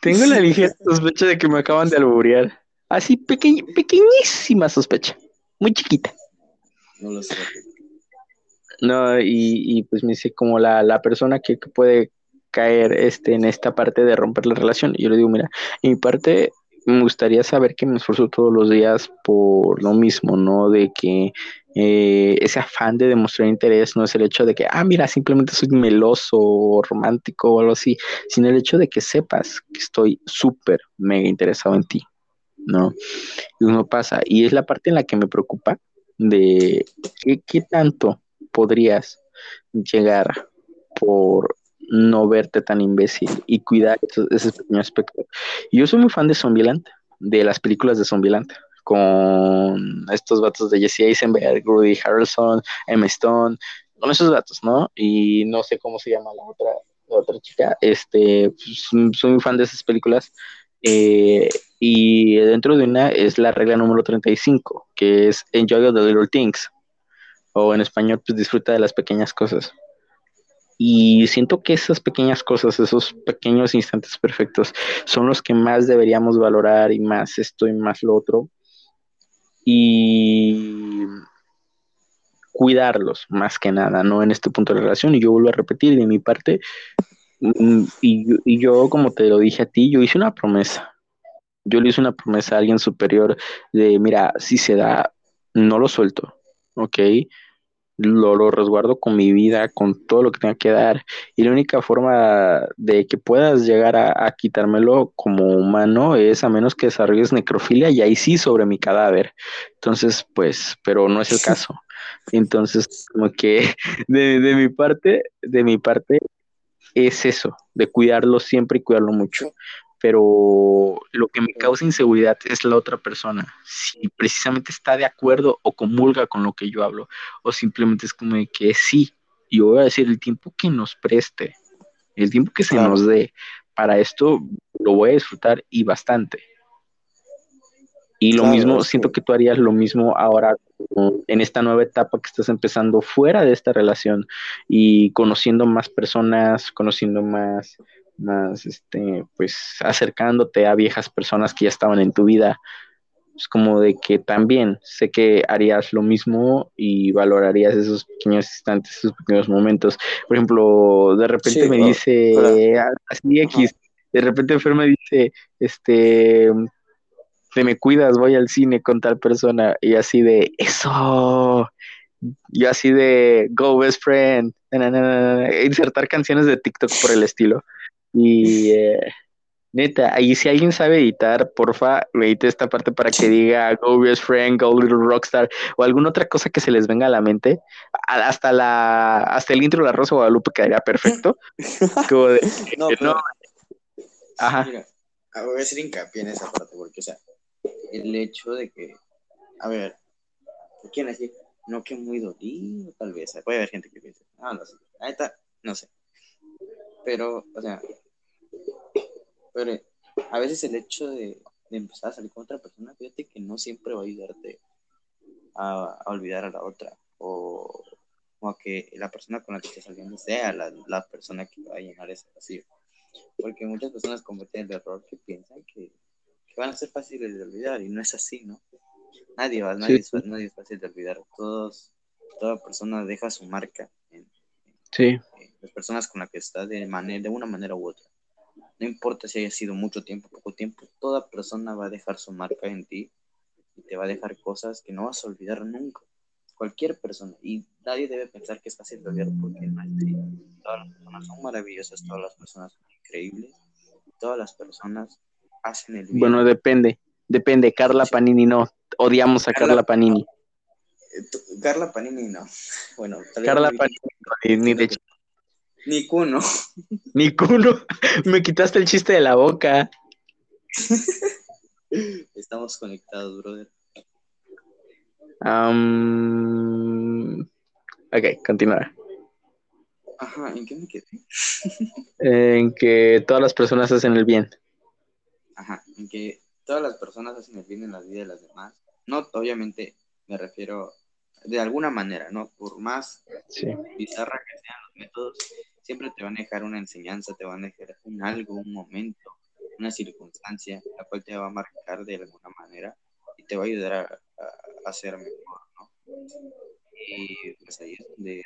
Tengo la ligera sospecha de que me acaban de alburear. Así pequeñísima sospecha. Muy chiquita. No lo sé. No, y, pues me dice como la, persona que, puede caer este, en esta parte de romper la relación. Y yo le digo, mira, en mi parte me gustaría saber que me esfuerzo todos los días por lo mismo, ¿no? De que eh, ese afán de demostrar interés no es el hecho de que, ah, mira, simplemente soy meloso o romántico o algo así, sino el hecho de que sepas que estoy súper, mega interesado en ti, ¿no? Y uno pasa, y es la parte en la que me preocupa de qué, tanto podrías llegar por no verte tan imbécil y cuidar ese, pequeño aspecto. Yo soy muy fan de Zombieland, de las películas de Zombieland con estos vatos de Jesse Eisenberg, Rudy Harrelson, Emma Stone, con esos vatos, ¿no? Y no sé cómo se llama la otra, la otra chica. Este, pues, soy muy fan de esas películas. Eh, y dentro de una es la regla número 35, que es Enjoy the Little Things. O en español, pues disfruta de las pequeñas cosas. Y siento que esas pequeñas cosas, esos pequeños instantes perfectos, son los que más deberíamos valorar y más esto y más lo otro. Y cuidarlos más que nada, ¿no? En este punto de la relación. Y yo vuelvo a repetir de mi parte, mm, y, y yo, como te lo dije a ti, yo hice una promesa. Yo le hice una promesa a alguien superior de, mira, si se da, no lo suelto, ¿ok? Lo, lo resguardo con mi vida, con todo lo que tenga que dar. Y la única forma de que puedas llegar a, a quitármelo como humano es a menos que desarrolles necrofilia y ahí sí sobre mi cadáver. Entonces, pues, pero no es el caso. Entonces, como que de, de mi parte, de mi parte, es eso, de cuidarlo siempre y cuidarlo mucho. Pero lo que me causa inseguridad es la otra persona. Si precisamente está de acuerdo o comulga con lo que yo hablo, o simplemente es como de que sí, yo voy a decir el tiempo que nos preste, el tiempo que se nos dé para esto, lo voy a disfrutar y bastante. Y lo Claro, mismo, siento que- tú harías lo mismo ahora en esta nueva etapa que estás empezando fuera de esta relación y conociendo más personas, conociendo más, más, este, pues acercándote a viejas personas que ya estaban en tu vida. Es como de que también sé que harías lo mismo y valorarías esos pequeños instantes, esos pequeños momentos. Por ejemplo, de repente Sí, me dice, "Ah, así X, de repente Fer me dice, este, te me cuidas, voy al cine con tal persona y así de eso. Yo así de go best friend, na, na, na, na, na, insertar canciones de TikTok por el estilo. Y eh, neta, ahí si alguien sabe editar, porfa, edite esta parte para que diga go best friend, go little rockstar o alguna otra cosa que se les venga a la mente. Hasta la hasta el intro de la Rosa de Guadalupe quedaría perfecto. Como de, No, no, pero, ajá. mira, ah, voy a hacer hincapié en esa parte, porque, o sea, el hecho de que, a ver, ¿quién así? No que muy dolido, tal vez. Puede haber gente que piense, ah, no sé, ahí está, no sé. Pero, o sea, pero a veces el hecho de, de empezar a salir con otra persona, fíjate que no siempre va a ayudarte a, a olvidar a la otra, o, o a que la persona con la que estés saliendo sea la, la persona que va a llenar ese vacío. Porque muchas personas cometen el error que piensan que, que van a ser fáciles de olvidar y no es así, ¿no? Nadie, va, nadie, Sí. nadie es fácil de olvidar. Todos, toda persona deja su marca Sí, las personas con las que está de, manera, de una manera u otra. No importa si haya sido mucho tiempo, poco tiempo, toda persona va a dejar su marca en ti y te va a dejar cosas que no vas a olvidar nunca. Cualquier persona. Y nadie debe pensar que es fácil de olvidar porque no es. Todas las personas son maravillosas, todas las personas son increíbles, todas las personas hacen el bien. bueno, depende, depende. Carla. Panini no, odiamos a Carla- Carla Panini. Carla Panini no. Bueno, Carla no- Panini, ni, de Ni Kuno. ni culo. Me quitaste el chiste de la boca. Estamos conectados, brother. Am, ok, continúa. Ajá, ¿en qué me quedé? En que todas las personas hacen el bien. Ajá, en que todas las personas hacen el bien en la vida de las demás. No, obviamente me refiero de alguna manera, ¿no? Por más Sí. bizarra que sean los métodos, siempre te van a dejar una enseñanza, te van a dejar un algo, un momento, una circunstancia, la cual te va a marcar de alguna manera y te va a ayudar a, a, a ser mejor, ¿no? Y pues ahí es donde,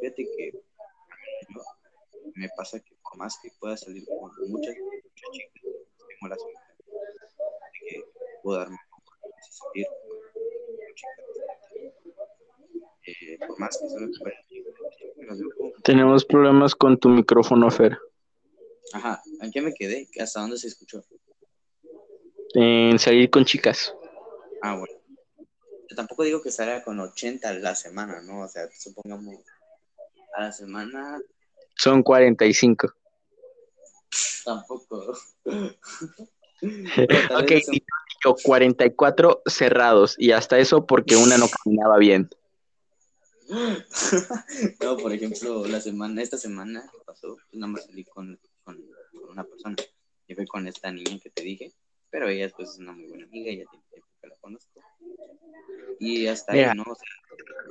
fíjate que yo, me pasa que por más que pueda salir con muchas, muchas chicas, tengo la suerte de que puedo darme de salir con chicas. Eh, por más que como Tenemos problemas con tu micrófono, Fer. Ajá, ¿en qué me quedé? ¿Hasta dónde se escuchó? En salir con chicas. Ah, bueno. Yo tampoco digo que salga con 80 a la semana, ¿no? O sea, supongamos a la semana Son 45. tampoco. Ok, yo 44 cerrados. Y hasta eso porque una no caminaba bien. no, por ejemplo, la semana, esta semana que pasó, pues nada más salí con, con, con una persona. Y fue con esta niña que te dije, pero ella pues es una muy buena amiga, ya tiene tiempo que la conozco. Y hasta Mira. ahí, ¿no? O sea,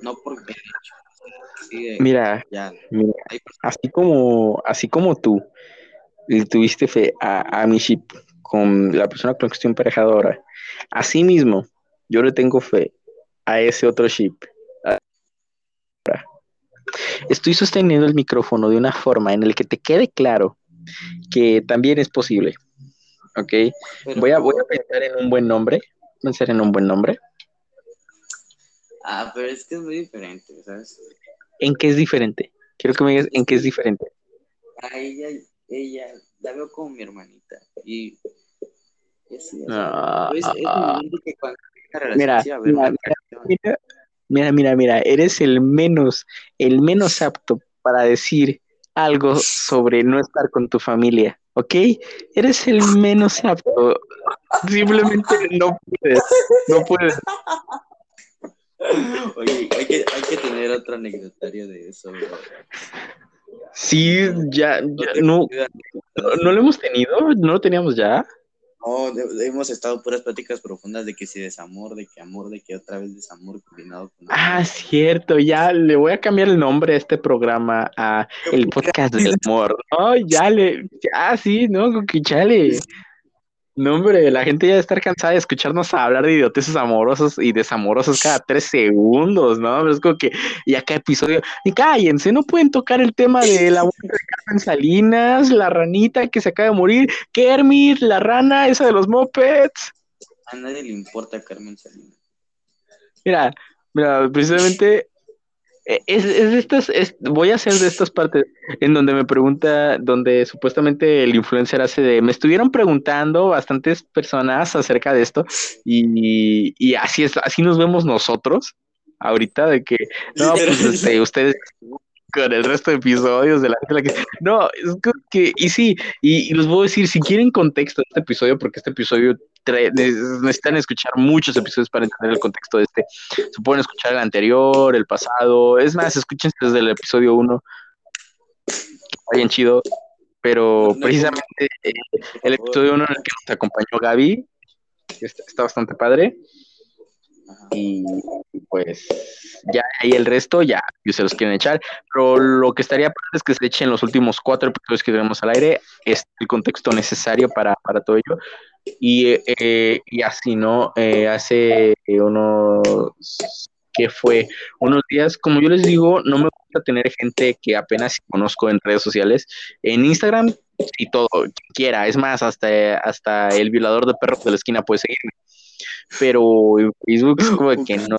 no porque. Mira, Ya. mira, así como, así como tú le tuviste fe a, a mi ship con la persona con la que estoy emparejado así mismo yo le tengo fe a ese otro ship. Estoy sosteniendo el micrófono de una forma en la que te quede claro que también es posible. ¿Ok? Voy a, voy a pensar en un buen nombre. Pensar en un buen nombre. Ah, pero es que es muy diferente, ¿sabes? ¿En qué es diferente? Quiero que me digas en qué es diferente. A ella, ella, la veo como mi hermanita. Y. y así, Ah, pues, es ah, que cuando Mira, mira, mira, mira, mira, mira, eres el menos, el menos apto para decir algo sobre no estar con tu familia, ¿ok? Eres el menos apto. Simplemente no puedes, no puedes. Oye, hay que, hay que tener otro anecdotario de eso, bro. Sí, ya, ya, no, no lo hemos tenido, no lo teníamos ya. No, hemos estado puras pláticas profundas de que si desamor, de que amor, de que otra vez desamor combinado con Ah, cierto, ya le voy a cambiar el nombre a este programa a el podcast del amor. No, ya le, ya sí, no, que chale. No, hombre, la gente ya debe estar cansada de escucharnos hablar de idioteces amorosos y desamorosos cada tres segundos, ¿no? Pero es como que ya cada episodio, y cállense, no pueden tocar el tema de la muerte de Carmen Salinas, la ranita que se acaba de morir, Kermit, la rana, esa de los mopeds. A nadie le importa Carmen Salinas. Mira, mira, precisamente es, es de estas, es- voy a hacer de estas partes en donde me pregunta, donde supuestamente el influencer hace de, me estuvieron preguntando bastantes personas acerca de esto y, y así es, así nos vemos nosotros ahorita de que, no, pues este, ustedes con el resto de episodios de la gente la que no, es que, y sí, y, y les voy a decir, si quieren contexto de este episodio, porque este episodio necesitan escuchar muchos episodios para entender el contexto de este. Se pueden escuchar el anterior, el pasado, es más, escuchen desde el episodio 1, está bien chido, pero precisamente eh, el episodio 1 en el que nos acompañó Gaby, está, está bastante padre, y pues ya ahí el resto ya se los quieren echar. Pero lo que estaría padre es que se echen los últimos cuatro episodios que tenemos al aire. Es el contexto necesario para, para todo ello y, eh, y así no Eh, hace unos que fue unos días como yo les digo no me gusta tener gente que apenas conozco en redes sociales en Instagram y todo quien quiera es más hasta hasta el violador de perros de la esquina puede seguirme pero en Facebook es como que no.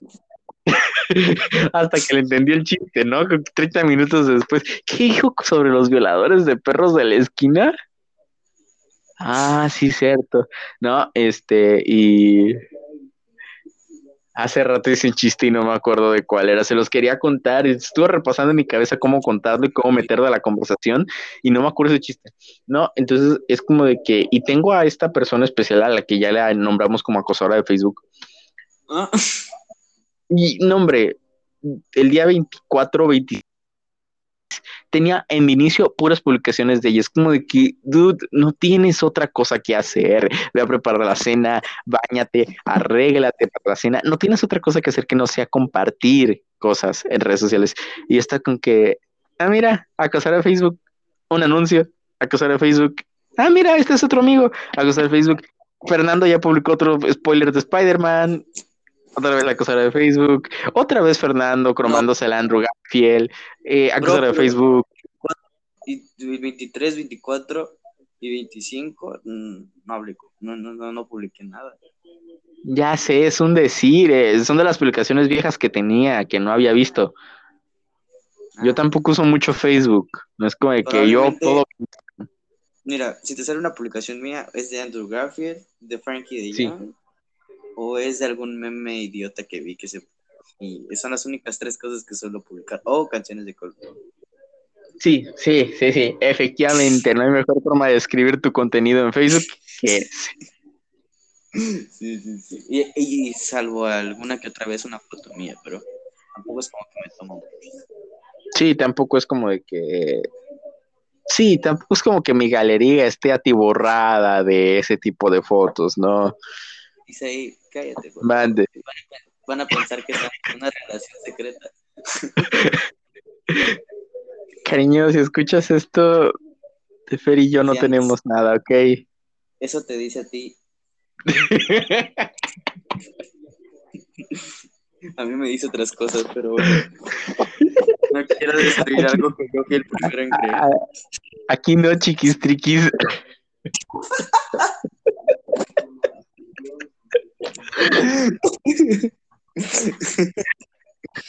Hasta que le entendí el chiste, ¿no? Como que 30 minutos después, ¿qué dijo sobre los violadores de perros de la esquina? Ah, sí, cierto. No, este, y hace rato hice un chiste y no me acuerdo de cuál era. Se los quería contar. y Estuve repasando en mi cabeza cómo contarlo y cómo meterlo a la conversación y no me acuerdo ese chiste. No, entonces es como de que, y tengo a esta persona especial a la que ya la nombramos como acosadora de Facebook. Ah, Y no, hombre, el día 24, 26, tenía en mi inicio puras publicaciones de ella. Es como de que, dude, no tienes otra cosa que hacer. Ve a preparar la cena, bañate, arréglate para la cena. No tienes otra cosa que hacer que no sea compartir cosas en redes sociales. Y está con que, ah, mira, acosar a Facebook, un anuncio, acosar a Facebook. Ah, mira, este es otro amigo, acosar a Facebook. Fernando ya publicó otro spoiler de Spider-Man. Otra vez la acosar de Facebook. Otra vez Fernando cromándose el Andrew Garfield. Eh, Bro, de Facebook. y y 23, 24 y 25 mm, no hablé, no, no, no, no publiqué nada. Ya sé, es un decir. eh, son de las publicaciones viejas que tenía, que no había visto. Yo Ah, tampoco uso mucho Facebook. No es como de que yo todo. Mira, si te sale una publicación mía, ¿es de Andrew Garfield, de Frankie de Sí. O es de algún meme idiota que vi que se... Y son las únicas tres cosas que suelo publicar. O canciones de Coldplay. Sí, sí, sí, sí. Efectivamente, no hay mejor forma de escribir tu contenido en Facebook que ese. Sí, sí, sí. Y, y salvo alguna que otra vez una foto mía, pero tampoco es como que me tomo. Sí, tampoco es como de que. Sí, tampoco es como que mi galería esté atiborrada de ese tipo de fotos, ¿no? Dice ahí, cállate. Mande. Van a pensar que estamos en una relación secreta. cariño, si escuchas esto, de Fer y yo no tenemos nada, ¿ok? Eso te dice a ti. A mí me dice otras cosas, pero bueno. No quiero destruir algo que yo fui el primero en creer. Aquí no, chiquis triquis.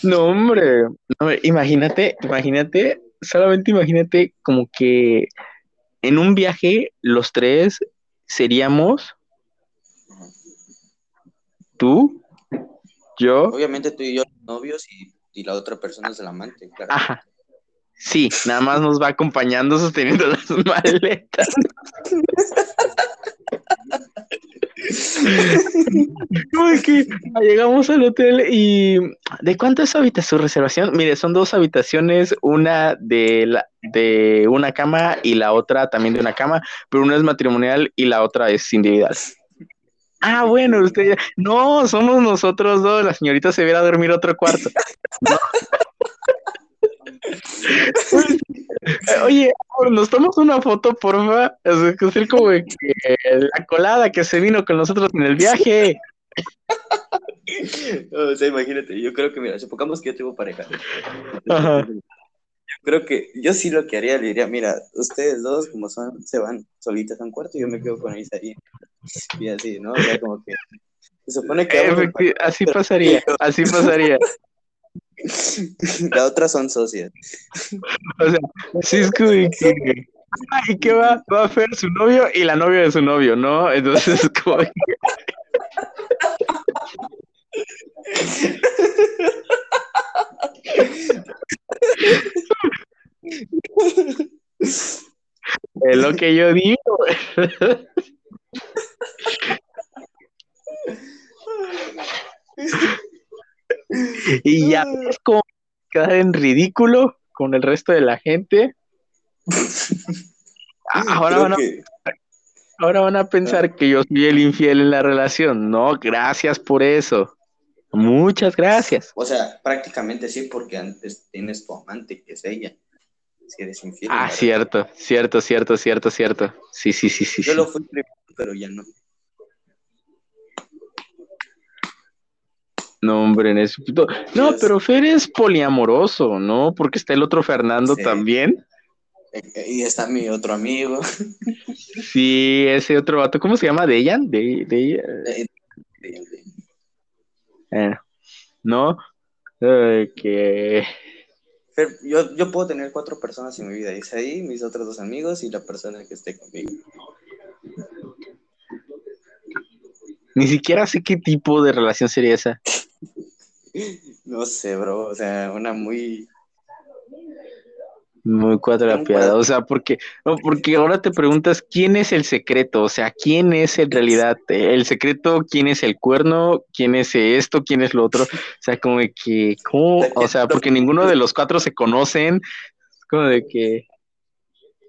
No, hombre. No, imagínate, imagínate, solamente imagínate como que en un viaje los tres seríamos tú, yo, Obviamente tú y yo novios y, y la otra persona es el amante, claro. ajá. Sí, nada más nos va acompañando sosteniendo las maletas. Como de que llegamos al hotel y ¿de cuánto es su reservación? Mire, son dos habitaciones, una de la, de una cama y la otra también de una cama, pero una es matrimonial y la otra es individual. Ah, bueno, usted no, somos nosotros dos, la señorita se viera a dormir otro cuarto. No. Eh, Oye, amor, nos tomamos una foto, porfa. Es hacer como que la colada que se vino con nosotros en el viaje. O sea, imagínate, yo creo que, mira, supongamos que yo tengo pareja. Ajá. Yo creo que yo sí lo que haría, le diría, mira, ustedes dos, como son, se van solitas a un cuarto y yo me quedo con ellos ahí. Y así, ¿no? O sea, como que se supone que Efecti- así pasaría, así pasaría. La otra son socias. O sea, sí es como de que. ¿Y qué va? Va a hacer su novio y la novia de su novio, ¿no? Entonces, es como que- es lo que yo digo. Y ya ves cómo quedar en ridículo con el resto de la gente. Ah, Ahora van, a, que- ahora van a pensar que yo soy el infiel en la relación. No, gracias por eso. Muchas gracias. o sea, prácticamente sí, porque antes tienes tu amante, que es ella. Si eres infiel. Ah, cierto, cierto, cierto, cierto, cierto. Sí, sí, sí, sí. Yo sí. lo fui primero, pero ya no. No, hombre, en eso. No, pero Fer es poliamoroso, ¿no? Porque está el otro Fernando Sí. también. Eh, eh, Y está mi otro amigo. Sí, ese otro vato, ¿cómo se llama? ¿Deyan? De, de, Eh, eh, ¿no? Que Fer, Yo, yo puedo tener cuatro personas en mi vida. Es ahí, mis otros dos amigos y la persona que esté conmigo. ni siquiera sé qué tipo de relación sería esa. No sé, bro. O sea, una muy. Muy cuadrapeada. O sea, porque, no, porque ahora te preguntas quién es el secreto, o sea, quién es en realidad el secreto, quién es el cuerno, quién es esto, quién es lo otro. O sea, como de que, ¿cómo? O sea, porque ninguno de los cuatro se conocen. Como de que,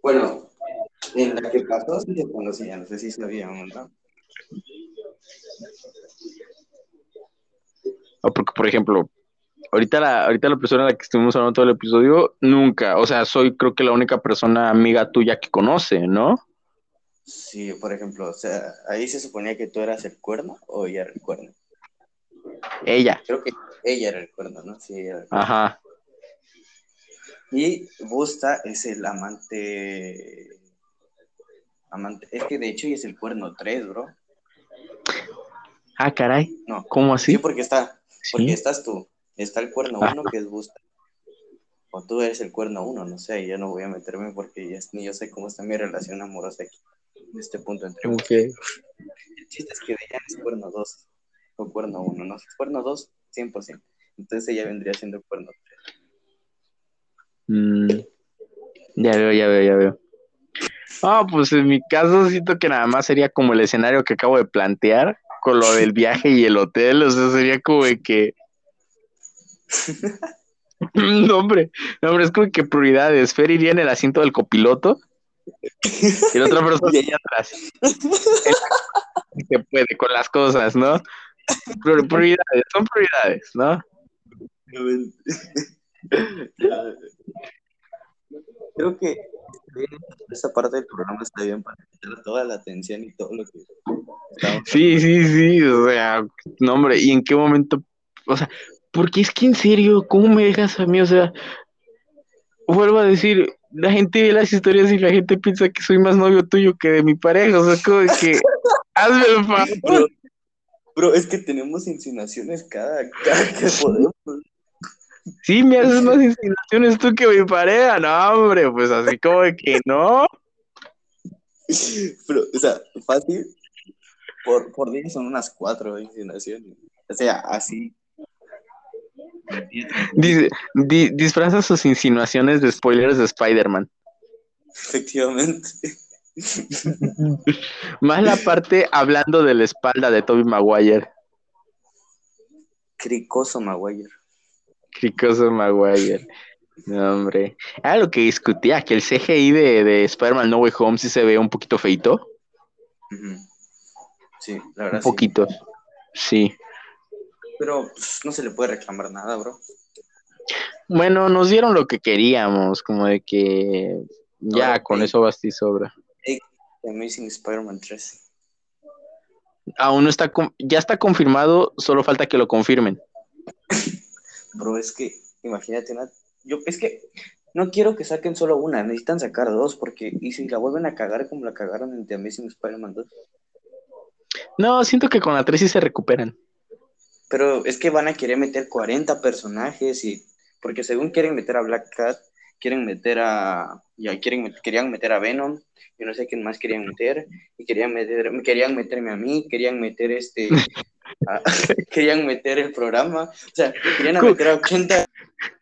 Bueno, en la que pasó sí se conocía. No sé si sabíamos, ¿no? O porque, por ejemplo, ahorita la, ahorita la persona a la que estuvimos hablando todo el episodio, nunca, o sea, soy creo que la única persona amiga tuya que conoce, ¿no? Sí, por ejemplo, o sea, ahí se suponía que tú eras el cuerno o ella era el cuerno. Ella. Creo que ella era el cuerno, ¿no? Sí, ella era el cuerno. Ajá. Y Busta es el amante. Amante. Es que de hecho ella es el cuerno 3, bro. Ah, caray. No. ¿Cómo Sí, así? porque está. Porque Sí. estás tú. Está el cuerno Ah. 1 que es Busta. O tú eres el cuerno 1, no sé. Yo no voy a meterme porque ya, ni yo sé cómo está mi relación amorosa aquí. En este punto entre Como Busta que- y yo. El chiste es que ella es cuerno 2 o cuerno 1, ¿no? Cuerno 2, 100%. Entonces ella vendría siendo cuerno 3. Mm, ya veo, ya veo, ya veo. Ah, pues en mi caso siento que nada más sería como el escenario que acabo de plantear con lo del viaje y el hotel, o sea, sería como que... No, hombre, no, hombre, es como que prioridades. Fer iría en el asiento del copiloto y la otra persona iría atrás. Se puede con las cosas, ¿no? Prior- Prioridades, son prioridades, ¿no? creo que esa parte del programa está bien para quitar toda la atención y todo lo que Sí, sí, sí, o sea, no hombre, ¿y en qué momento? O sea, porque es que en serio, ¿cómo me dejas a mí? O sea, vuelvo a decir, la gente ve las historias y la gente piensa que soy más novio tuyo que de mi pareja, o sea, como de que, hazme el favor. Bro, es que tenemos insinuaciones cada, cada que podemos. Sí, me haces más insinuaciones tú que mi pareja. No, hombre, pues así como de que no. Pero, o sea, fácil. Por, por día son unas cuatro insinuaciones. O sea, así. Dice, di, disfraza sus insinuaciones de spoilers de Spider-Man. Efectivamente. Más la parte hablando de la espalda de Toby Maguire. Cricoso Maguire. Cricoso Maguire. No, hombre. Ah, lo que discutía, que el CGI de, de Spider-Man No Way Home sí se ve un poquito feito. Sí, la verdad. Un poquito. Sí. Pero pues, no se le puede reclamar nada, bro. Bueno, nos dieron lo que queríamos, como de que ya con eso basta y sobra. Amazing Spider-Man 3. Aún no está, ya está confirmado, solo falta que lo confirmen. Bro, es que, imagínate una, yo, es que no quiero que saquen solo una, necesitan sacar dos, porque, y si la vuelven a cagar como la cagaron en The Amazing Spider-Man 2. No, siento que con la 3 sí se recuperan. Pero es que van a querer meter 40 personajes y, porque según quieren meter a Black Cat, quieren meter a, ya quieren, querían meter a Venom, yo no sé quién más querían meter, y querían meter, querían meterme a mí, querían meter este, querían meter el programa, o sea, querían meter a 80.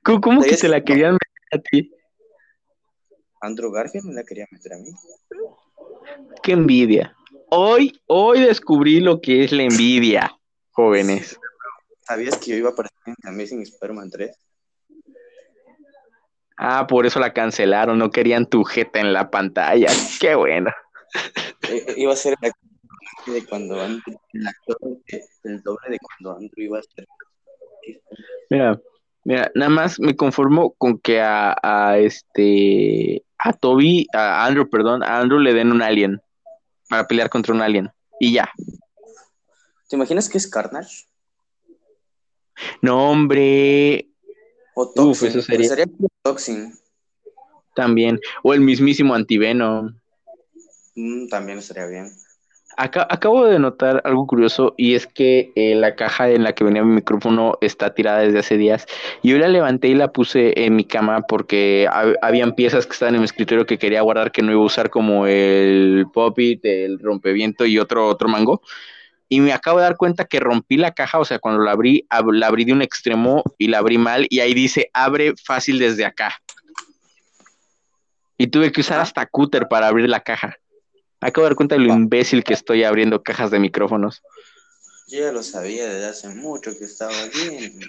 ¿Cómo, que se la querían meter a ti? Andrew Garfield me la quería meter a mí. Qué envidia. Hoy, hoy descubrí lo que es la envidia, jóvenes. ¿Sabías que yo iba a aparecer en Amazing Spider-Man 3? Ah, por eso la cancelaron, no querían tu jeta en la pantalla. Qué bueno. Eh, iba a ser el de cuando Andrew, el actor, el doble de cuando Andrew iba a ser. Mira, mira, nada más me conformo con que a, a este, a Toby, a Andrew, perdón, a Andrew le den un alien para pelear contra un alien y ya. ¿Te imaginas que es Carnage? No, hombre, o Toxin. Uf, eso sería. sería Toxin. También. O el mismísimo Antiveno. Mm, también estaría bien. Acabo de notar algo curioso y es que eh, la caja en la que venía mi micrófono está tirada desde hace días. Y yo la levanté y la puse en mi cama porque habían piezas que estaban en mi escritorio que quería guardar que no iba a usar como el pop-it, el rompeviento y otro, otro mango y me acabo de dar cuenta que rompí la caja, o sea, cuando la abrí, la abrí de un extremo y la abrí mal y ahí dice abre fácil desde acá. Y tuve que usar hasta cúter para abrir la caja. Acabo de dar cuenta de lo imbécil que estoy abriendo cajas de micrófonos. Yo ya lo sabía desde hace mucho que estaba bien.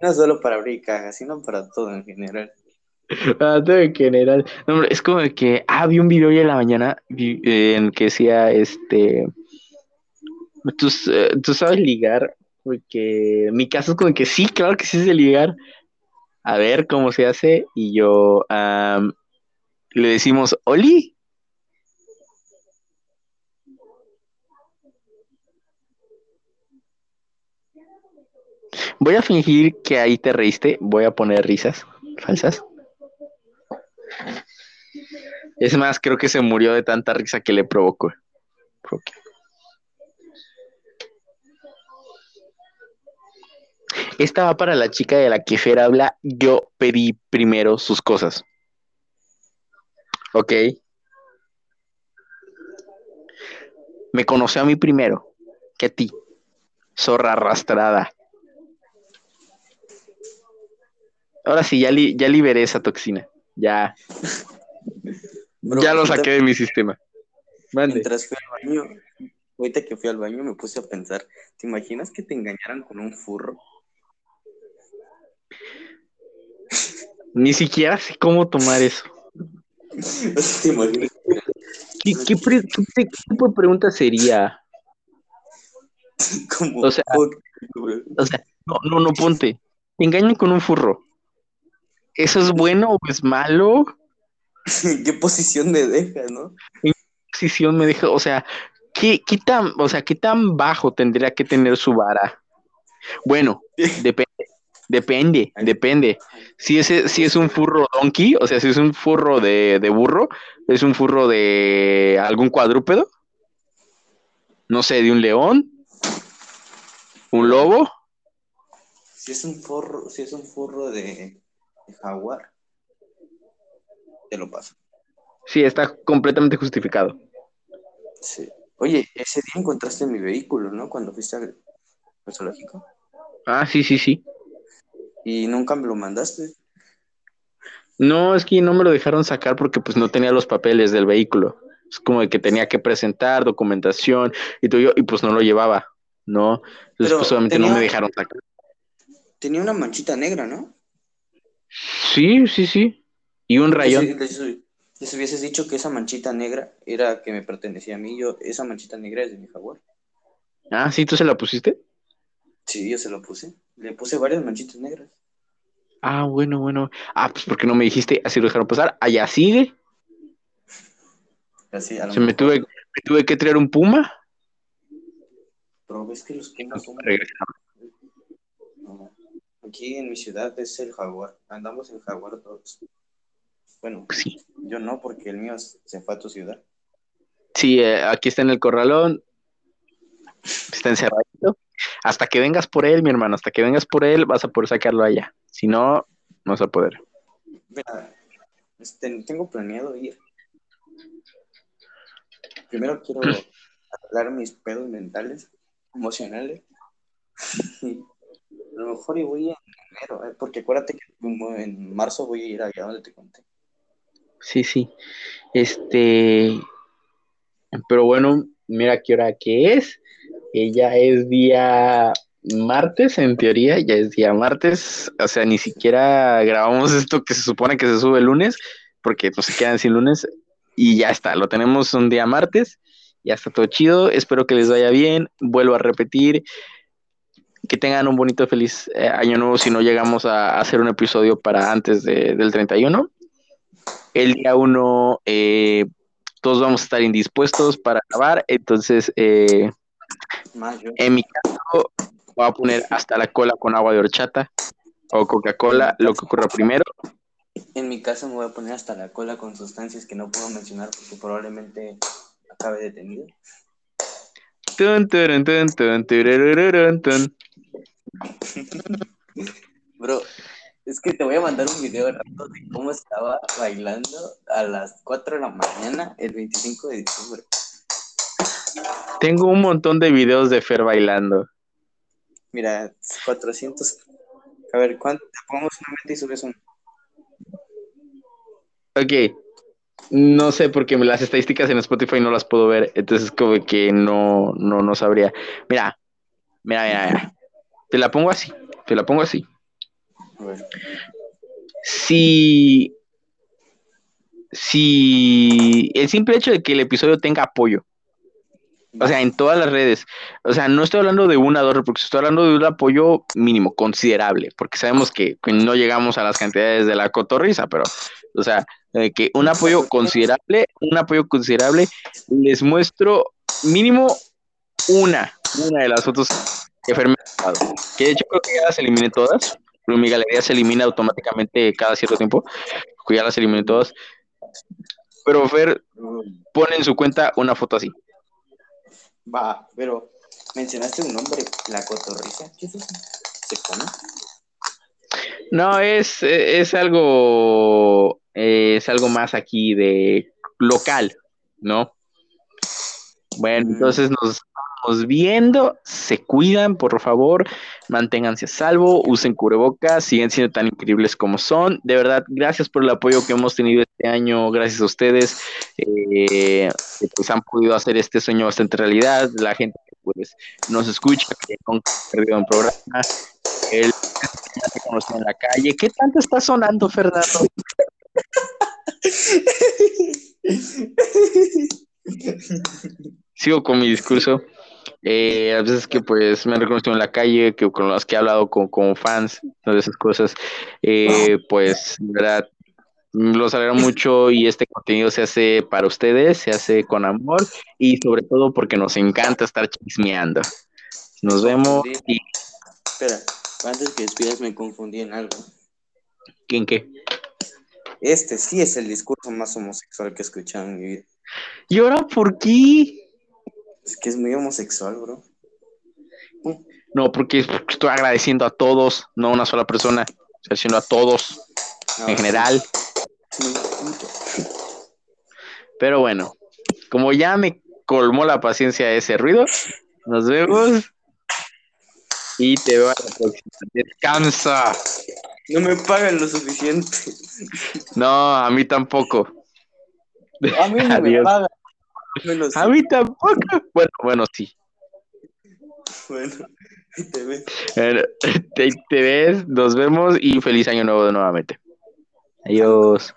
no solo para abrir cajas, sino para todo en general. Ah, en general. es como que, ah, vi un video hoy en la mañana eh, en que decía, este, ¿tú, eh, tú sabes ligar, porque mi caso es como que sí, claro que sí sé ligar. A ver cómo se hace y yo le decimos, Oli. Voy a fingir que ahí te reíste, voy a poner risas falsas. Es más, creo que se murió de tanta risa que le provocó. Esta va para la chica de la que Fer habla. Yo pedí primero sus cosas. Ok. Me conoció a mí primero que a ti. Zorra arrastrada. Ahora sí, ya, ya liberé esa toxina. Ya. ya lo saqué de mi sistema. Mientras fui al baño, ahorita que fui al baño me puse a pensar, ¿te imaginas que te engañaran con un furro? Ni siquiera sé cómo tomar eso. ¿Qué, qué, tipo de pregunta sería? o sea, o sea no, no, no, ponte. Te engañan con un furro. ¿Eso es bueno o es malo? ¿Qué posición me deja, no? ¿En qué posición me deja? O sea, ¿qué, qué tan, o sea, qué tan bajo tendría que tener su vara? Bueno, depende. Depende, depende. Si es, si es un furro donkey, o sea, si es un furro de, de burro, es un furro de algún cuadrúpedo, no sé, de un león, un lobo. Si es un furro, si es un furro de, de jaguar, te lo paso. Sí, está completamente justificado. Sí. Oye, ese día encontraste mi vehículo, ¿no? Cuando fuiste al al zoológico. Ah, sí, sí, sí. Y nunca me lo mandaste. No, es que no me lo dejaron sacar porque pues no tenía los papeles del vehículo. Es como de que tenía que presentar documentación y todo yo, y pues no lo llevaba, ¿no? Entonces pues obviamente no me dejaron sacar. Tenía una manchita negra, ¿no? Sí, sí, sí. Y un rayón. Les, les- les hubieses dicho que esa manchita negra era que me pertenecía a mí. Yo, esa manchita negra es de mi jaguar. Ah, sí, ¿tú se la pusiste? Sí, yo se lo puse. Le puse varias manchitas negras. Ah, bueno, bueno. Ah, pues porque no me dijiste, así lo dejaron pasar. Allá sigue. Así, a lo Se me mejor. tuve, me tuve que traer un puma. Pero ves que los pumas son... No. Aquí en mi ciudad es el jaguar. Andamos en jaguar todos. Bueno, Sí. yo no, porque el mío se fue a tu ciudad. Sí, eh, aquí está en el corralón. Está encerradito. Hasta que vengas por él, mi hermano, hasta que vengas por él, vas a poder sacarlo allá. Si no, no vas a poder. Mira, este, tengo planeado ir. Primero quiero arreglar mis pedos mentales, emocionales. A lo mejor y voy en enero, ¿eh? porque acuérdate que en marzo voy a ir allá donde te conté. Sí, sí. Este, pero bueno, mira qué hora que es. Eh, ya es día martes, en teoría, ya es día martes. O sea, ni siquiera grabamos esto que se supone que se sube el lunes, porque no se quedan sin lunes. Y ya está, lo tenemos un día martes. Ya está todo chido. Espero que les vaya bien. Vuelvo a repetir. Que tengan un bonito, feliz eh, año nuevo si no llegamos a hacer un episodio para antes de- del 31. El día 1 todos vamos a estar indispuestos para grabar, entonces eh, Más yo. en mi caso voy a poner hasta la cola con agua de horchata o Coca-Cola, lo que ocurra primero. En mi caso me voy a poner hasta la cola con sustancias que no puedo mencionar porque probablemente acabe detenido. Tun, turun, tun. Bro, es que te voy a mandar un video rato de cómo estaba bailando a las 4 de la mañana el 25 de diciembre. Tengo un montón de videos de Fer bailando. Mira, 400. A ver, ¿cuánto? Pongamos una meta y subes un. Ok, no sé porque las estadísticas en Spotify no las puedo ver, entonces como que no, no, no sabría. Mira, mira, mira, mira. Te la pongo así, te la pongo así. A ver. si, si el simple hecho de que el episodio tenga apoyo, o sea, en todas las redes, o sea, no estoy hablando de una, dos, porque estoy hablando de un apoyo mínimo, considerable, porque sabemos que, no llegamos a las cantidades de la cotorriza, pero, o sea, que un apoyo considerable, un apoyo considerable, les muestro mínimo una, una de las fotos que Fer me ha mandado, que de hecho creo que ya las eliminé todas, pero mi galería se elimina automáticamente cada cierto tiempo, ya las eliminé todas, pero Fer pone en su cuenta una foto así. Va, pero mencionaste un nombre, la cotorriza. ¿Qué es eso? ¿Se come? No, es, es algo, es algo más aquí de local, ¿no? Bueno, Mm. entonces nos estamos viendo, se cuidan, por favor, manténganse a salvo, usen cubrebocas, siguen siendo tan increíbles como son. De verdad, gracias por el apoyo que hemos tenido este año, gracias a ustedes, eh, que pues han podido hacer este sueño bastante realidad, la gente que pues nos escucha, que nunca ha perdido un programa, el que conoció en la calle. ¿Qué tanto está sonando, Fernando? Sigo con mi discurso. Eh, a veces que pues me han reconocido en la calle, que con los que he hablado con, con fans de esas cosas, eh, pues, verdad, los alegra mucho y este contenido se hace para ustedes, se hace con amor y sobre todo porque nos encanta estar chismeando. Nos vemos y... Espera, antes que despidas me confundí en algo. ¿Quién qué? Este sí es el discurso más homosexual que he escuchado en mi vida. ¿Y ahora por qué? Es que es muy homosexual, bro. No, porque estoy agradeciendo a todos, no a una sola persona, estoy haciendo a todos en general. Pero bueno, como ya me colmó la paciencia ese ruido, nos vemos y te veo a la próxima. Descansa. No me pagan lo suficiente. No, a mí tampoco. A mí no me pagan. Bueno, sí. A mí tampoco. Bueno, bueno, sí. Bueno, te ves. Bueno, Te, te ves, nos vemos y feliz año nuevo nuevamente. Adiós.